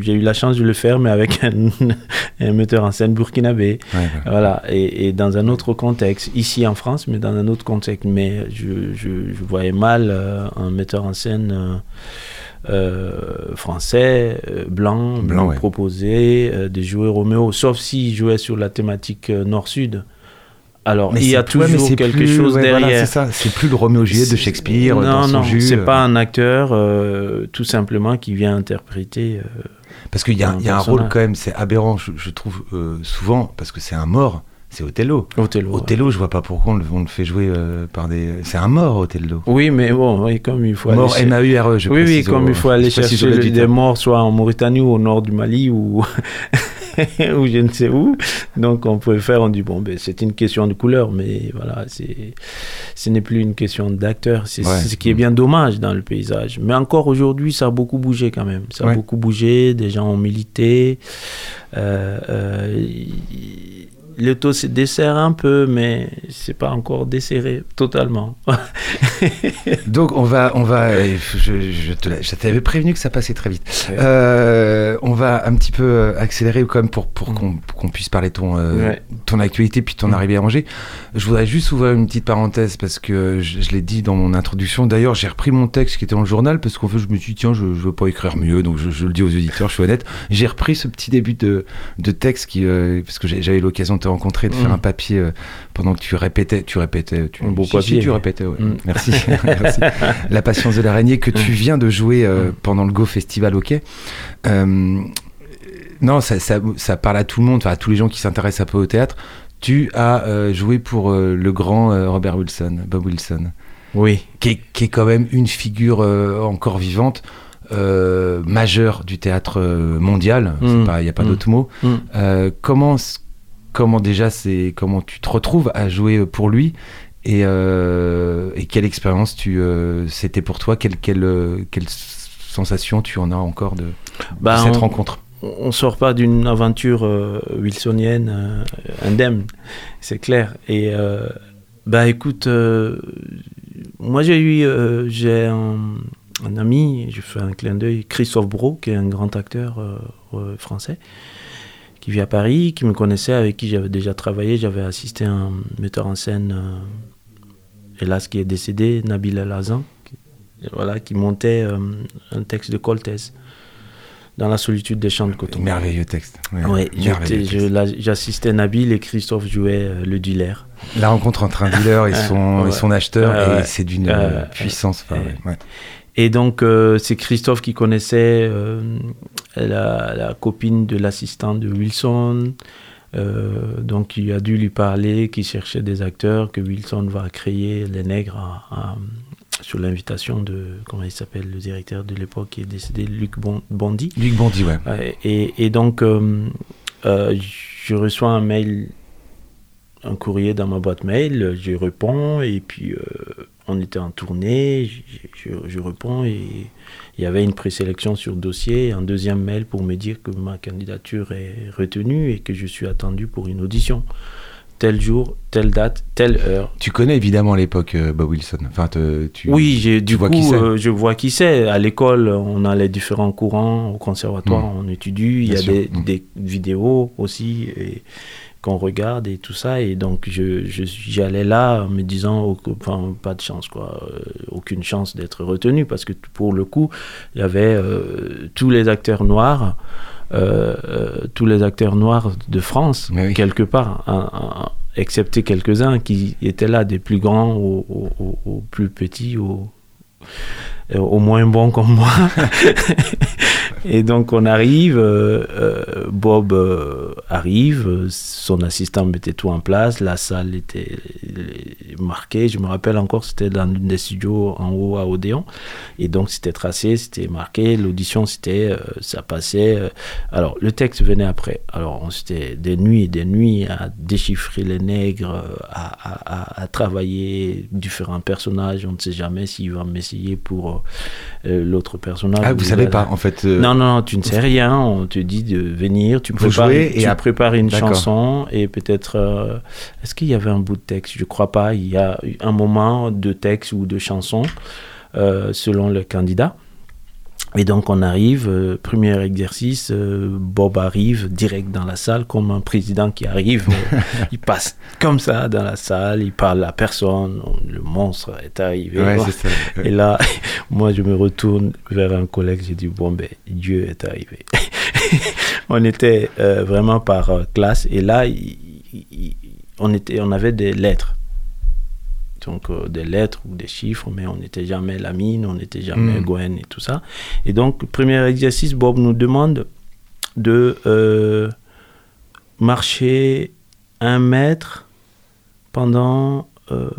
j'ai eu la chance de le faire, mais avec un, un metteur en scène burkinabé. Ouais, voilà. Voilà, et, et dans un autre contexte, ici en France, mais dans un autre contexte. Mais je, je- je voyais mal euh, un metteur en scène euh, euh, français, euh, blanc, Blanc, ouais. proposer euh, de jouer Roméo, sauf s'il jouait sur la thématique nord-sud. Alors, Mais il y a ouais, toujours quelque plus- chose ouais, voilà, derrière. c'est ça, c'est plus le Roméo et Juliette de Shakespeare Non, dans son non, jus. c'est euh, pas un acteur, euh, tout simplement, qui vient interpréter. euh, Parce qu'il y a, un il y a un personnage. rôle quand même, c'est aberrant, je, je trouve souvent, parce que c'est un mort, c'est Othello. Othello. ouais. Othello, je vois pas pourquoi on le, on le fait jouer euh, par des. C'est un mort, Othello. Oui, mais bon, oui, comme il faut aller Mort chez- M-A-U-R-E, je Oui, oui, comme au- il faut aller chercher le- des morts, soit en Mauritanie ou au nord du Mali ou, ou je ne sais où. Donc on peut faire, on dit, bon, ben, c'est une question de couleur, mais voilà, c'est, ce n'est plus une question d'acteur. C'est Ouais. ce qui est bien dommage dans le paysage. Mais encore aujourd'hui, ça a beaucoup bougé quand même. Ça a Ouais. beaucoup bougé, des gens ont milité. Euh, euh, le taux se dessert un peu, mais c'est pas encore desserré totalement. Donc on va, on va, euh, je, je te l'a- je t'avais prévenu que ça passait très vite. Ouais. Euh, on va un petit peu euh, accélérer quand même pour, pour Mm. qu'on qu'on puisse parler ton, euh, Ouais. ton actualité puis ton Mm. arrivée à Angers. Je voudrais juste ouvrir une petite parenthèse parce que je, je l'ai dit dans mon introduction. D'ailleurs, j'ai repris mon texte qui était dans le journal parce qu'en fait, je me suis dit, tiens, je, je veux pas écrire mieux, donc je, le dis aux auditeurs, je suis honnête. J'ai repris ce petit début de, de texte qui, euh, parce que j'avais l'occasion de te rencontrer, de faire Mm. un papier euh, pendant que tu répétais, tu répétais, tu, Un beau si, si, tu répétais, ouais. Mm. Merci, merci. La patience de l'araignée que tu viens de jouer euh, Mm. pendant le Go Festival Quai. Euh, non, ça, ça, ça parle à tout le monde, à tous les gens qui s'intéressent un peu au théâtre. Tu as joué pour le grand Robert Wilson, Bob Wilson, Oui. qui est, qui est quand même une figure encore vivante, euh, majeure du théâtre mondial. Il Mm. n'y a pas Mm. d'autre mot. Mm. Euh, comment, comment déjà c'est comment tu te retrouves à jouer pour lui et, euh, et quelle expérience tu euh, c'était pour toi quelle, quelle, euh, quelle sensation tu en as encore de, de Bah, cette on- rencontre? on sort pas d'une aventure euh, wilsonienne euh, indemne, c'est clair. Et euh, bah écoute, euh, moi j'ai eu, euh, j'ai un, un ami, je fais un clin d'œil, Christophe Bro, qui est un grand acteur euh, euh, français, qui vit à Paris, qui me connaissait, avec qui j'avais déjà travaillé, j'avais assisté à un metteur en scène, euh, hélas qui est décédé, Nabil El Hazan, qui, voilà, qui montait euh, un texte de Coltès dans la solitude des champs de coton. merveilleux texte Ouais, Ouais, j'assistais Nabil et Christophe jouait euh, le dealer. la rencontre entre un dealer et son, Ouais. et son acheteur et c'est d'une puissance enfin. Et donc, euh, c'est Christophe qui connaissait euh, la, la copine de l'assistant de Wilson. Euh, donc, il a dû lui parler qu'il cherchait des acteurs, que Wilson va créer Les Nègres à- à- sur l'invitation de, comment il s'appelle, le directeur de l'époque qui est décédé, Luc Bon- Bondy. Luc Bondy ouais Ouais, Et, et donc, euh, euh, je reçois un mail, un courrier dans ma boîte mail, je réponds, et puis euh, on était en tournée, je, je- je réponds, et il y avait une présélection sur dossier, un deuxième mail pour me dire que ma candidature est retenue et que je suis attendu pour une audition. Tel jour, telle date, telle heure. tu connais évidemment l'époque euh, Bob Wilson enfin te- tu Oui, j'ai, du vois coup, qui euh, je vois qui c'est. À l'école, on a les différents courants. Au conservatoire, on étudie. Il y a sûr. des, des vidéos aussi et, qu'on regarde et tout ça. Et donc, je, je- là en me disant, enfin, pas de chance, quoi. Euh, aucune chance d'être retenu parce que pour le coup, il y avait euh, tous les acteurs noirs. euh, tous les acteurs noirs de France, oui. quelque part. Un- un- excepté quelques-uns qui étaient là, des plus grands aux, aux- aux- aux plus petits, aux, aux moins bons comme moi. Et donc on arrive, euh, euh, Bob euh, arrive, son assistant mettait tout en place, la salle était marquée, je me rappelle encore, c'était dans l'une des studios en haut à Odéon, et donc c'était tracé, c'était marqué, l'audition c'était, euh, ça passait. alors le texte venait après, alors on c'était des nuits et des nuits à déchiffrer les nègres, à, à- travailler différents personnages, on ne sait jamais s'il va m'essayer pour l'autre personnage. Ah, ou vous savez pas, en fait. non, non, non, tu ne sais rien. On te dit de venir, tu prépares, jouez et tu prépares une chanson et peut-être. euh, Est-ce qu'il y avait un bout de texte? Je crois pas. Il y a un moment de texte ou de chanson euh, selon le candidat. Et donc on arrive, euh, premier exercice, euh, Bob arrive direct dans la salle comme un président qui arrive. euh, il passe comme ça dans la salle, il parle à personne, le monstre est arrivé. Ouais, ça. et là, moi, je me retourne vers un collègue, j'ai dit, bon, ben, Dieu est arrivé. on était vraiment par classe, et là, il- il- il- on, était, on avait des lettres. Donc, euh, des lettres ou des chiffres, mais on n'était jamais la mine, on n'était jamais Mm. Gwen et tout ça. Et donc, premier exercice, Bob nous demande de euh, marcher un mètre pendant euh,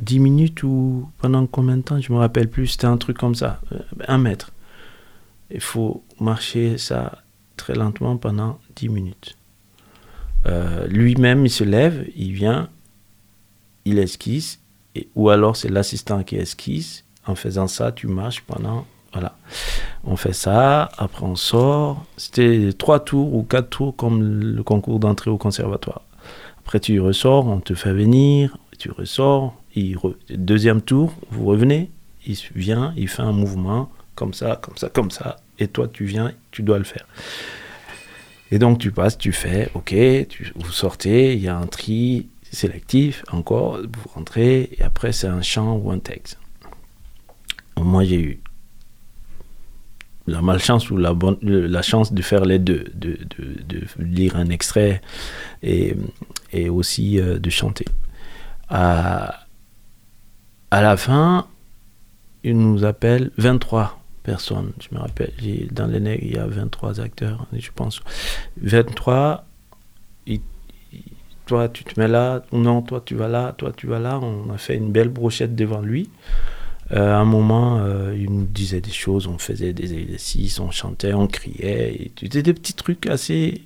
10 minutes ou pendant combien de temps? Je me rappelle plus, c'était un truc comme ça, euh, un mètre. Il faut marcher ça très lentement pendant 10 minutes. Euh, Lui-même, il se lève, il vient, il esquisse, ou alors c'est l'assistant qui esquisse. En faisant ça, tu marches pendant. Voilà. On fait ça, après on sort. C'était trois tours ou quatre tours comme le concours d'entrée au conservatoire. Après, tu ressors, on te fait venir, tu ressors. Il Deuxième tour, vous revenez, il vient, il fait un mouvement comme ça, comme ça, comme ça. Et toi, tu viens, tu dois le faire. Et donc, tu passes, tu fais, ok, tu- vous sortez, il y a un tri sélectif, encore, vous rentrez, et après, c'est un chant ou un texte. Moi, j'ai eu la malchance ou la, bonne, la chance de faire les deux, de, de- lire un extrait et, et aussi euh, de chanter. À, à la fin, il nous appelle 23 personnes. Je me rappelle, dans les nègres, il y a 23 acteurs, je pense. 23, il- il- toi tu te mets là, non, toi tu vas là, toi tu vas là. On a fait une belle brochette devant lui. Euh, à un moment, euh, il nous disait des choses, on faisait des exercices, on chantait, on criait. C'était des petits trucs assez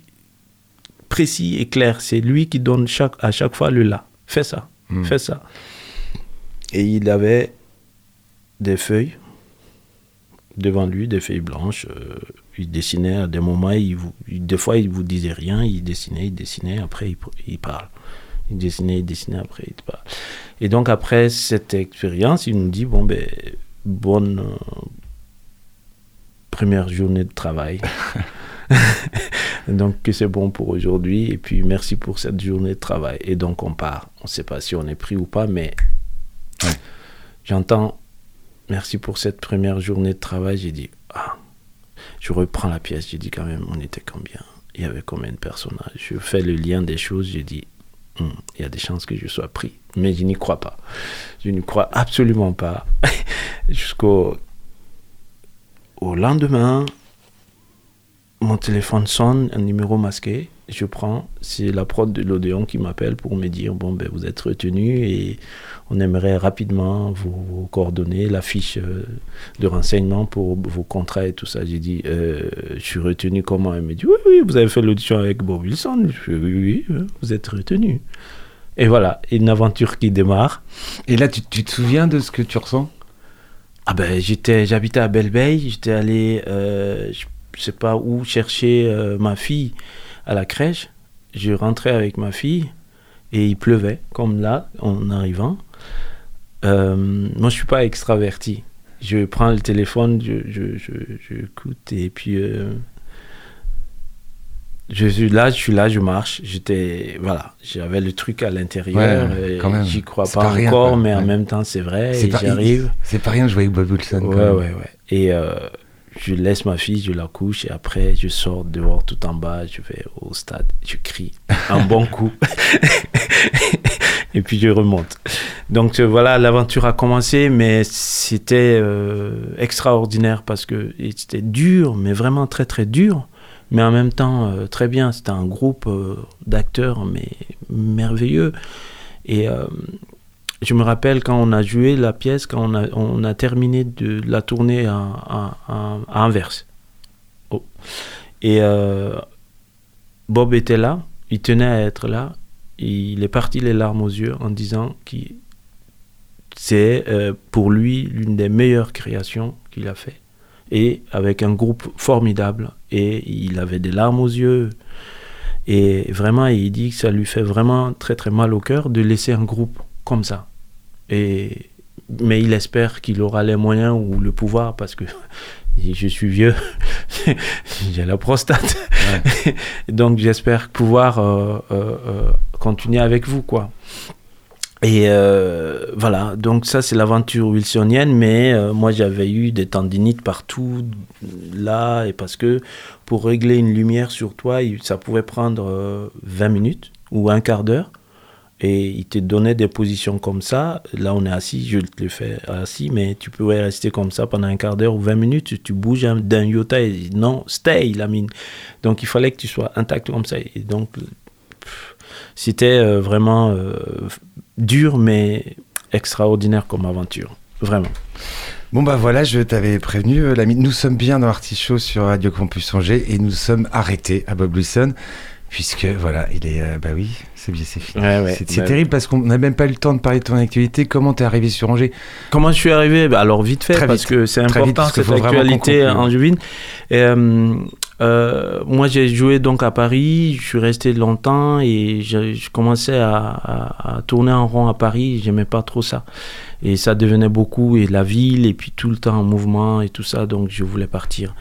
précis et clairs. C'est lui qui donne chaque, à chaque fois le là. Fais ça, Mm. fais ça. Et il avait des feuilles devant lui, des feuilles blanches. euh, il dessinait à des moments, il vous, il- des fois il vous disait rien, il dessinait, il dessinait, après il, parle. Il dessinait, il dessinait, après il parle. Et donc après cette expérience, il nous dit, bon ben, bonne euh, première journée de travail. donc que c'est bon pour aujourd'hui, et puis merci pour cette journée de travail. Et donc on part. On ne sait pas si on est pris ou pas, mais Ouais. j'entends merci pour cette première journée de travail. J'ai dit, ah, je reprends la pièce. J'ai dit quand même, on était combien? Il y avait combien de personnages? Je fais le lien des choses. J'ai dit, Hum, il y a des chances que je sois pris. Mais je n'y crois pas. Je n'y crois absolument pas. Jusqu'au au lendemain, mon téléphone sonne, un numéro masqué. Je prends, c'est la prod de l'Odéon qui m'appelle pour me dire bon, ben, vous êtes retenu et on aimerait rapidement vos, vos coordonnées, la fiche euh, de renseignement pour vos contrats et tout ça. J'ai dit euh, je suis retenu comment? Elle me dit oui, oui, vous avez fait l'audition avec Bob Wilson. Je fais, oui, oui, oui, vous êtes retenu. Et voilà, une aventure qui démarre. Et là, tu, tu te souviens de ce que tu ressens? Ah ben, j'étais, j'habitais à Belle-Veille, j'étais allé, euh, je je sais pas où, chercher euh, ma fille à la crèche. Je rentrais avec ma fille et il pleuvait, comme là, en arrivant. Euh, moi, je suis pas extraverti. Je prends le téléphone, je, je, je, je écoute et puis euh, je suis là, je suis là, je marche. J'étais, voilà, j'avais le truc à l'intérieur. Ouais. J'y crois pas, pas rien, encore, mais en même temps, c'est vrai. C'est pas- j'arrive. C'est pas rien de jouer avec Bob Wilson. Ouais, ouais, ouais. Et euh, je laisse ma fille, je la couche et après je sors dehors tout en bas, je vais au stade, je crie un bon coup et puis je remonte. Donc euh, voilà, l'aventure a commencé, mais c'était euh, extraordinaire parce que c'était dur, mais vraiment très très dur, mais en même temps euh, très bien. C'était un groupe euh, d'acteurs, mais merveilleux. Et je me rappelle quand on a joué la pièce, quand on a, terminé de la tournée à, à-. Oh. Et euh, Bob était là, il tenait à être là. Il est parti les larmes aux yeux en disant que c'est euh, pour lui l'une des meilleures créations qu'il a fait. Et avec un groupe formidable. Et il avait des larmes aux yeux. Et vraiment, il dit que ça lui fait vraiment très très mal au cœur de laisser un groupe comme ça. Et, mais il espère qu'il aura les moyens ou le pouvoir parce que je suis vieux, j'ai la prostate. Donc j'espère pouvoir euh, euh, euh, continuer avec vous, quoi. Et euh, voilà, donc ça c'est l'aventure wilsonienne, mais moi j'avais eu des tendinites partout, là, et parce que pour régler une lumière sur toi, ça pouvait prendre euh, 20 minutes ou un quart d'heure, et il te donnait des positions comme ça. Là on est assis, je te le fais assis, mais tu pouvais rester comme ça pendant un quart d'heure ou 20 minutes, tu bouges un- d'un iota et non, stay, la mine. Donc il fallait que tu sois intact comme ça, et donc c'était euh, vraiment euh, dur mais extraordinaire comme aventure. Vraiment. Bon bah voilà, je t'avais prévenu, euh. Nous sommes bien dans Artichaut sur Radio Campus Angers et nous sommes arrêtés à Bob Wilson puisque voilà, il est euh, bah oui, c'est bien, c'est fini. Ouais, ouais, c'est c'est bah terrible parce qu'on n'a même pas eu le temps de parler de ton actualité. Comment t'es arrivé sur Angers? Comment je suis arrivé? Bah, Alors vite fait, Très parce vite. que c'est Très vite, important parce cette actualité conclue. angevine. Et, euh, euh, moi j'ai joué donc à Paris, je suis resté longtemps et je, je commençais à, à- à tourner en rond à Paris, j'aimais pas trop ça. Et ça devenait beaucoup, et la ville, et puis tout le temps en mouvement et tout ça, donc je voulais partir.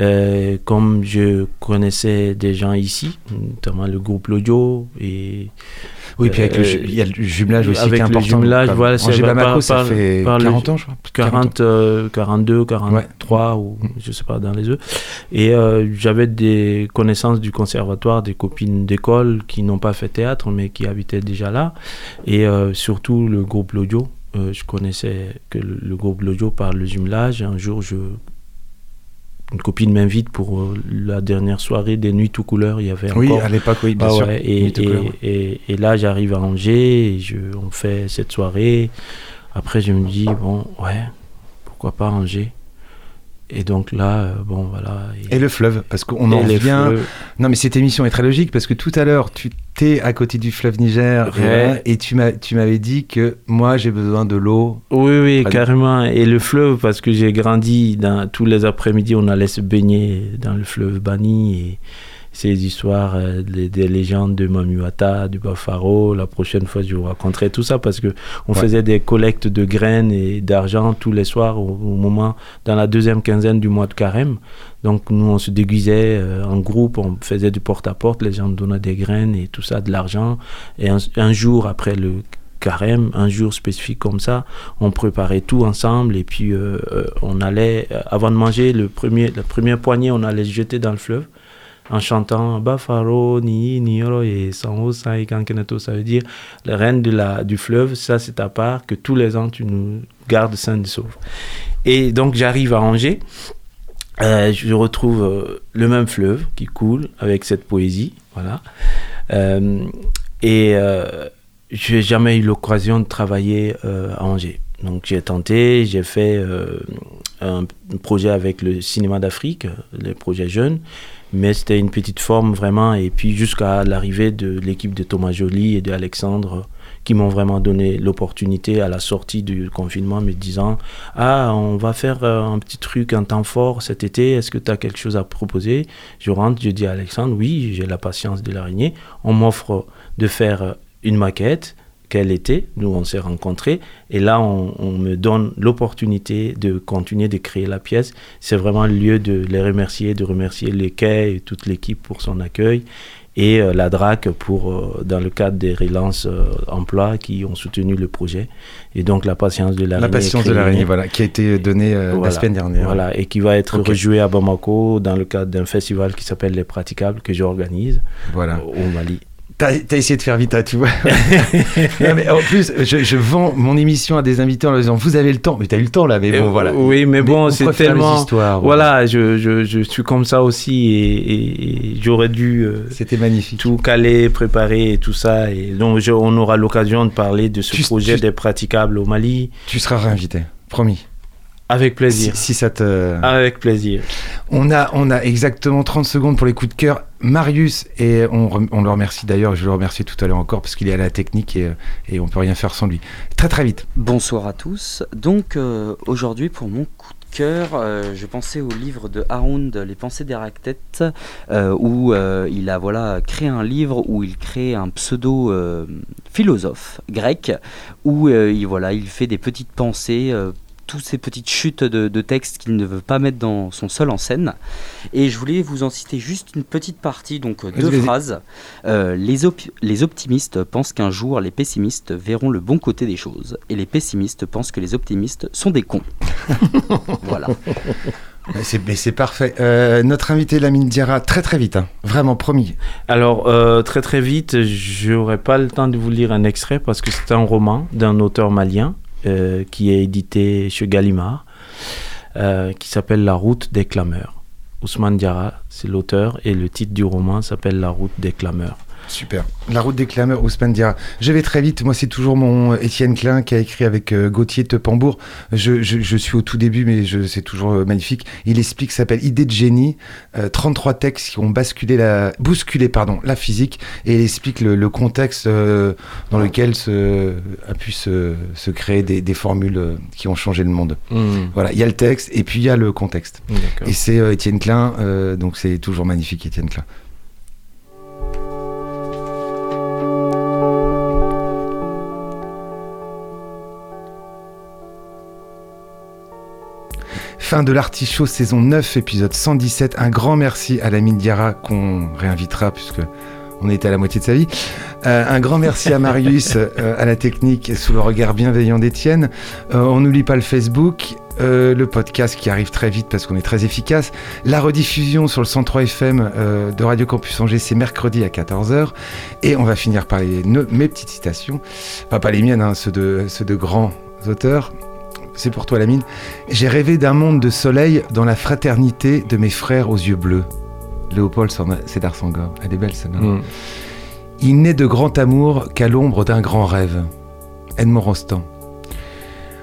Euh, comme je connaissais des gens ici, notamment le groupe Lodio et Oui, puis avec le, Euh, il y a le jumelage aussi avec qui est le important. jumelage, Comme voilà, c'est Bamako, ça par- fait par le- 40 ans, je crois. 40, euh, 42, 43 ou je sais pas dans les œufs. Et euh, j'avais des connaissances du conservatoire, des copines d'école qui n'ont pas fait théâtre mais qui habitaient déjà là. Et surtout le groupe Lodio. Je connaissais que le, le groupe Lodio par le jumelage. Un jour, je, une copine m'invite pour euh, la dernière soirée des Nuits tout couleur. Il y avait Oui, encore à l'époque, oui, bien ah sûr. ouais, et, Nuit tout couleur. et, et- et là, j'arrive à Angers, et je, on fait cette soirée. Après, je me dis, bon, ouais, pourquoi pas Angers? Et donc là, euh, bon, voilà. Et le fleuve, parce qu'on en revient. fleux. Non, mais cette émission est très logique parce que tout à l'heure, tu t'es à côté du fleuve Niger et, Ouais. voilà, et tu m'as- tu m'avais dit que moi, j'ai besoin de l'eau. Oui, oui, carrément. Et le fleuve, parce que j'ai grandi, dans, tous les après-midi, on allait se baigner dans le fleuve Bani. Et ces histoires, euh, des, des légendes de Mamuata, du Bafaro. La prochaine fois, je vous raconterai tout ça parce que on Ouais. faisait des collectes de graines et d'argent tous les soirs au, au moment, dans la deuxième quinzaine du mois de carême. Donc, nous, on se déguisait euh, en groupe, on faisait du porte-à-porte, les gens donnaient des graines et tout ça, de l'argent. Et un, un jour après le carême, un jour spécifique comme ça, on préparait tout ensemble et puis euh, on allait, avant de manger, le premier, la première poignée, on allait se jeter dans le fleuve en chantant Bafaro, Ni, Nioro et Sanho, Sai, Kankeneto. Ça veut dire la reine de la, du fleuve, ça c'est ta part, que tous les ans tu nous gardes sains et saufs. Et donc j'arrive à Angers. Euh, je retrouve euh, le même fleuve qui coule avec cette poésie, voilà. Euh, et euh, j'ai jamais eu l'occasion de travailler à Angers. Donc j'ai tenté, j'ai fait un projet avec le cinéma d'Afrique, les projets jeunes, mais c'était une petite forme vraiment. Et puis jusqu'à l'arrivée de l'équipe de Thomas Joly et de Alexandre, qui m'ont vraiment donné l'opportunité à la sortie du confinement, me disant Ah, on va faire euh, un petit truc, un temps fort cet été, est-ce que tu as quelque chose à proposer? Je rentre, je dis à Alexandre Oui, j'ai la patience de l'araignée. On m'offre de faire euh, une maquette quel été, nous on s'est rencontrés, et là on, on me donne l'opportunité de continuer de créer la pièce. C'est vraiment le lieu de les remercier, de remercier les quais et toute l'équipe pour son accueil. et euh, la DRAC pour, euh, dans le cadre des relances euh, emploi qui ont soutenu le projet. Et donc la patience de l'araignée. La patience de l'araignée, voilà, qui a été donnée la semaine dernière. Voilà, et qui va être Ok. rejoué à Bamako dans le cadre d'un festival qui s'appelle Les Praticables que j'organise Voilà. au Mali. T'as as essayé de faire vite, hein, tu vois. Non, mais en plus, je, je vends mon émission à des invités en leur disant Vous avez le temps. Mais t'as eu le temps là, mais bon, voilà. Oui, mais bon, on c'est tellement. histoires, Voilà, je, je, je suis comme ça aussi et, et- et j'aurais dû euh, C'était magnifique. tout caler, préparer et tout ça. Et donc, on aura l'occasion de parler de ce Tu- projet tu- des praticables au Mali. Tu seras réinvité, promis. Avec Si, plaisir. si ça te. Avec plaisir. On a, on a exactement 30 secondes pour les coups de cœur. Marius, et on, on le remercie d'ailleurs, je le remercie tout à l'heure encore parce qu'il est à la technique et, et on peut rien faire sans lui. Très très vite. Bonsoir à tous. Donc euh, aujourd'hui pour mon coup de cœur, euh, je pensais au livre de Haroun, Les Pensées euh, où euh, il a voilà créé un livre où il crée un pseudo euh, philosophe grec, où euh, il voilà il fait des petites pensées. Toutes ces petites chutes de, de textes qu'il ne veut pas mettre dans son seul en scène. Et je voulais vous en citer juste une petite partie, donc euh, deux phrases. Euh, les, op- les optimistes pensent qu'un jour les pessimistes verront le bon côté des choses. Et les pessimistes pensent que les optimistes sont des cons. voilà. C'est parfait. Euh, notre invité Lamine Diarra, très très vite, hein. vraiment promis. Alors, euh, très très vite, j'aurai pas le temps de vous lire un extrait parce que c'est un roman d'un auteur malien euh, qui est édité chez Gallimard, euh, qui s'appelle La route des clameurs. Ousmane Diarra, c'est l'auteur, et le titre du roman s'appelle La route des clameurs. Super. La route des clameurs, Ousmane Diarra. Je vais très vite. Moi, c'est toujours mon Étienne Klein qui a écrit avec euh, Gauthier Tepambour. Je, je, je suis au tout début, mais c'est toujours euh, magnifique. Il explique, ça s'appelle Idée de génie. Euh, 33 textes qui ont basculé la, bousculé pardon, la physique. Et il explique le, le contexte euh, dans lequel se, a pu se, se créer des, des formules euh, qui ont changé le monde. Voilà, il y a le texte et puis il y a le contexte. Et c'est euh, Étienne Klein, euh, donc c'est toujours magnifique, Étienne Klein. Fin de l'Artichaut, saison 9, épisode 117. Un grand merci à la mine Diarra qu'on réinvitera puisque on était à la moitié de sa vie. Euh, un grand merci à Marius, euh, à la technique, sous le regard bienveillant d'Étienne. Euh, on n'oublie pas le Facebook, le podcast qui arrive très vite parce qu'on est très efficace. La rediffusion sur le 103 FM de Radio Campus Angers, c'est mercredi à 14h. Et on va finir par les, mes petites citations. Enfin, pas les miennes, hein, ceux, de, ceux de grands auteurs. C'est pour toi, Lamine. J'ai rêvé d'un monde de soleil dans la fraternité de mes frères aux yeux bleus. Léopold Sédar Senghor. Elle est belle, celle-là. Mm. Il n'est de grand amour qu'à l'ombre d'un grand rêve. Edmond Rostand.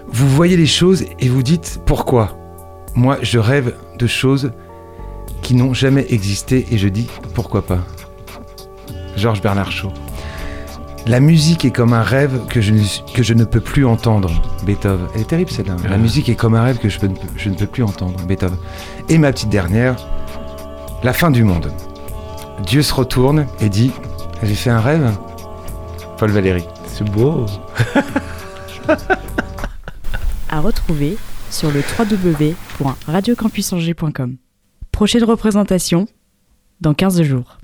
Vous voyez les choses et vous dites pourquoi? Moi, je rêve de choses qui n'ont jamais existé et je dis pourquoi pas? Georges Bernard Shaw. La musique est comme un rêve que je, ne, que je ne peux plus entendre. Beethoven. Elle est terrible celle-là. La Ah. musique est comme un rêve que je, peux- je ne peux plus entendre. Beethoven. Et ma petite dernière, la fin du monde. Dieu se retourne et dit J'ai fait un rêve Paul Valéry. C'est beau. À retrouver sur le www.radiocampusangers.com. Prochaine représentation dans 15 jours.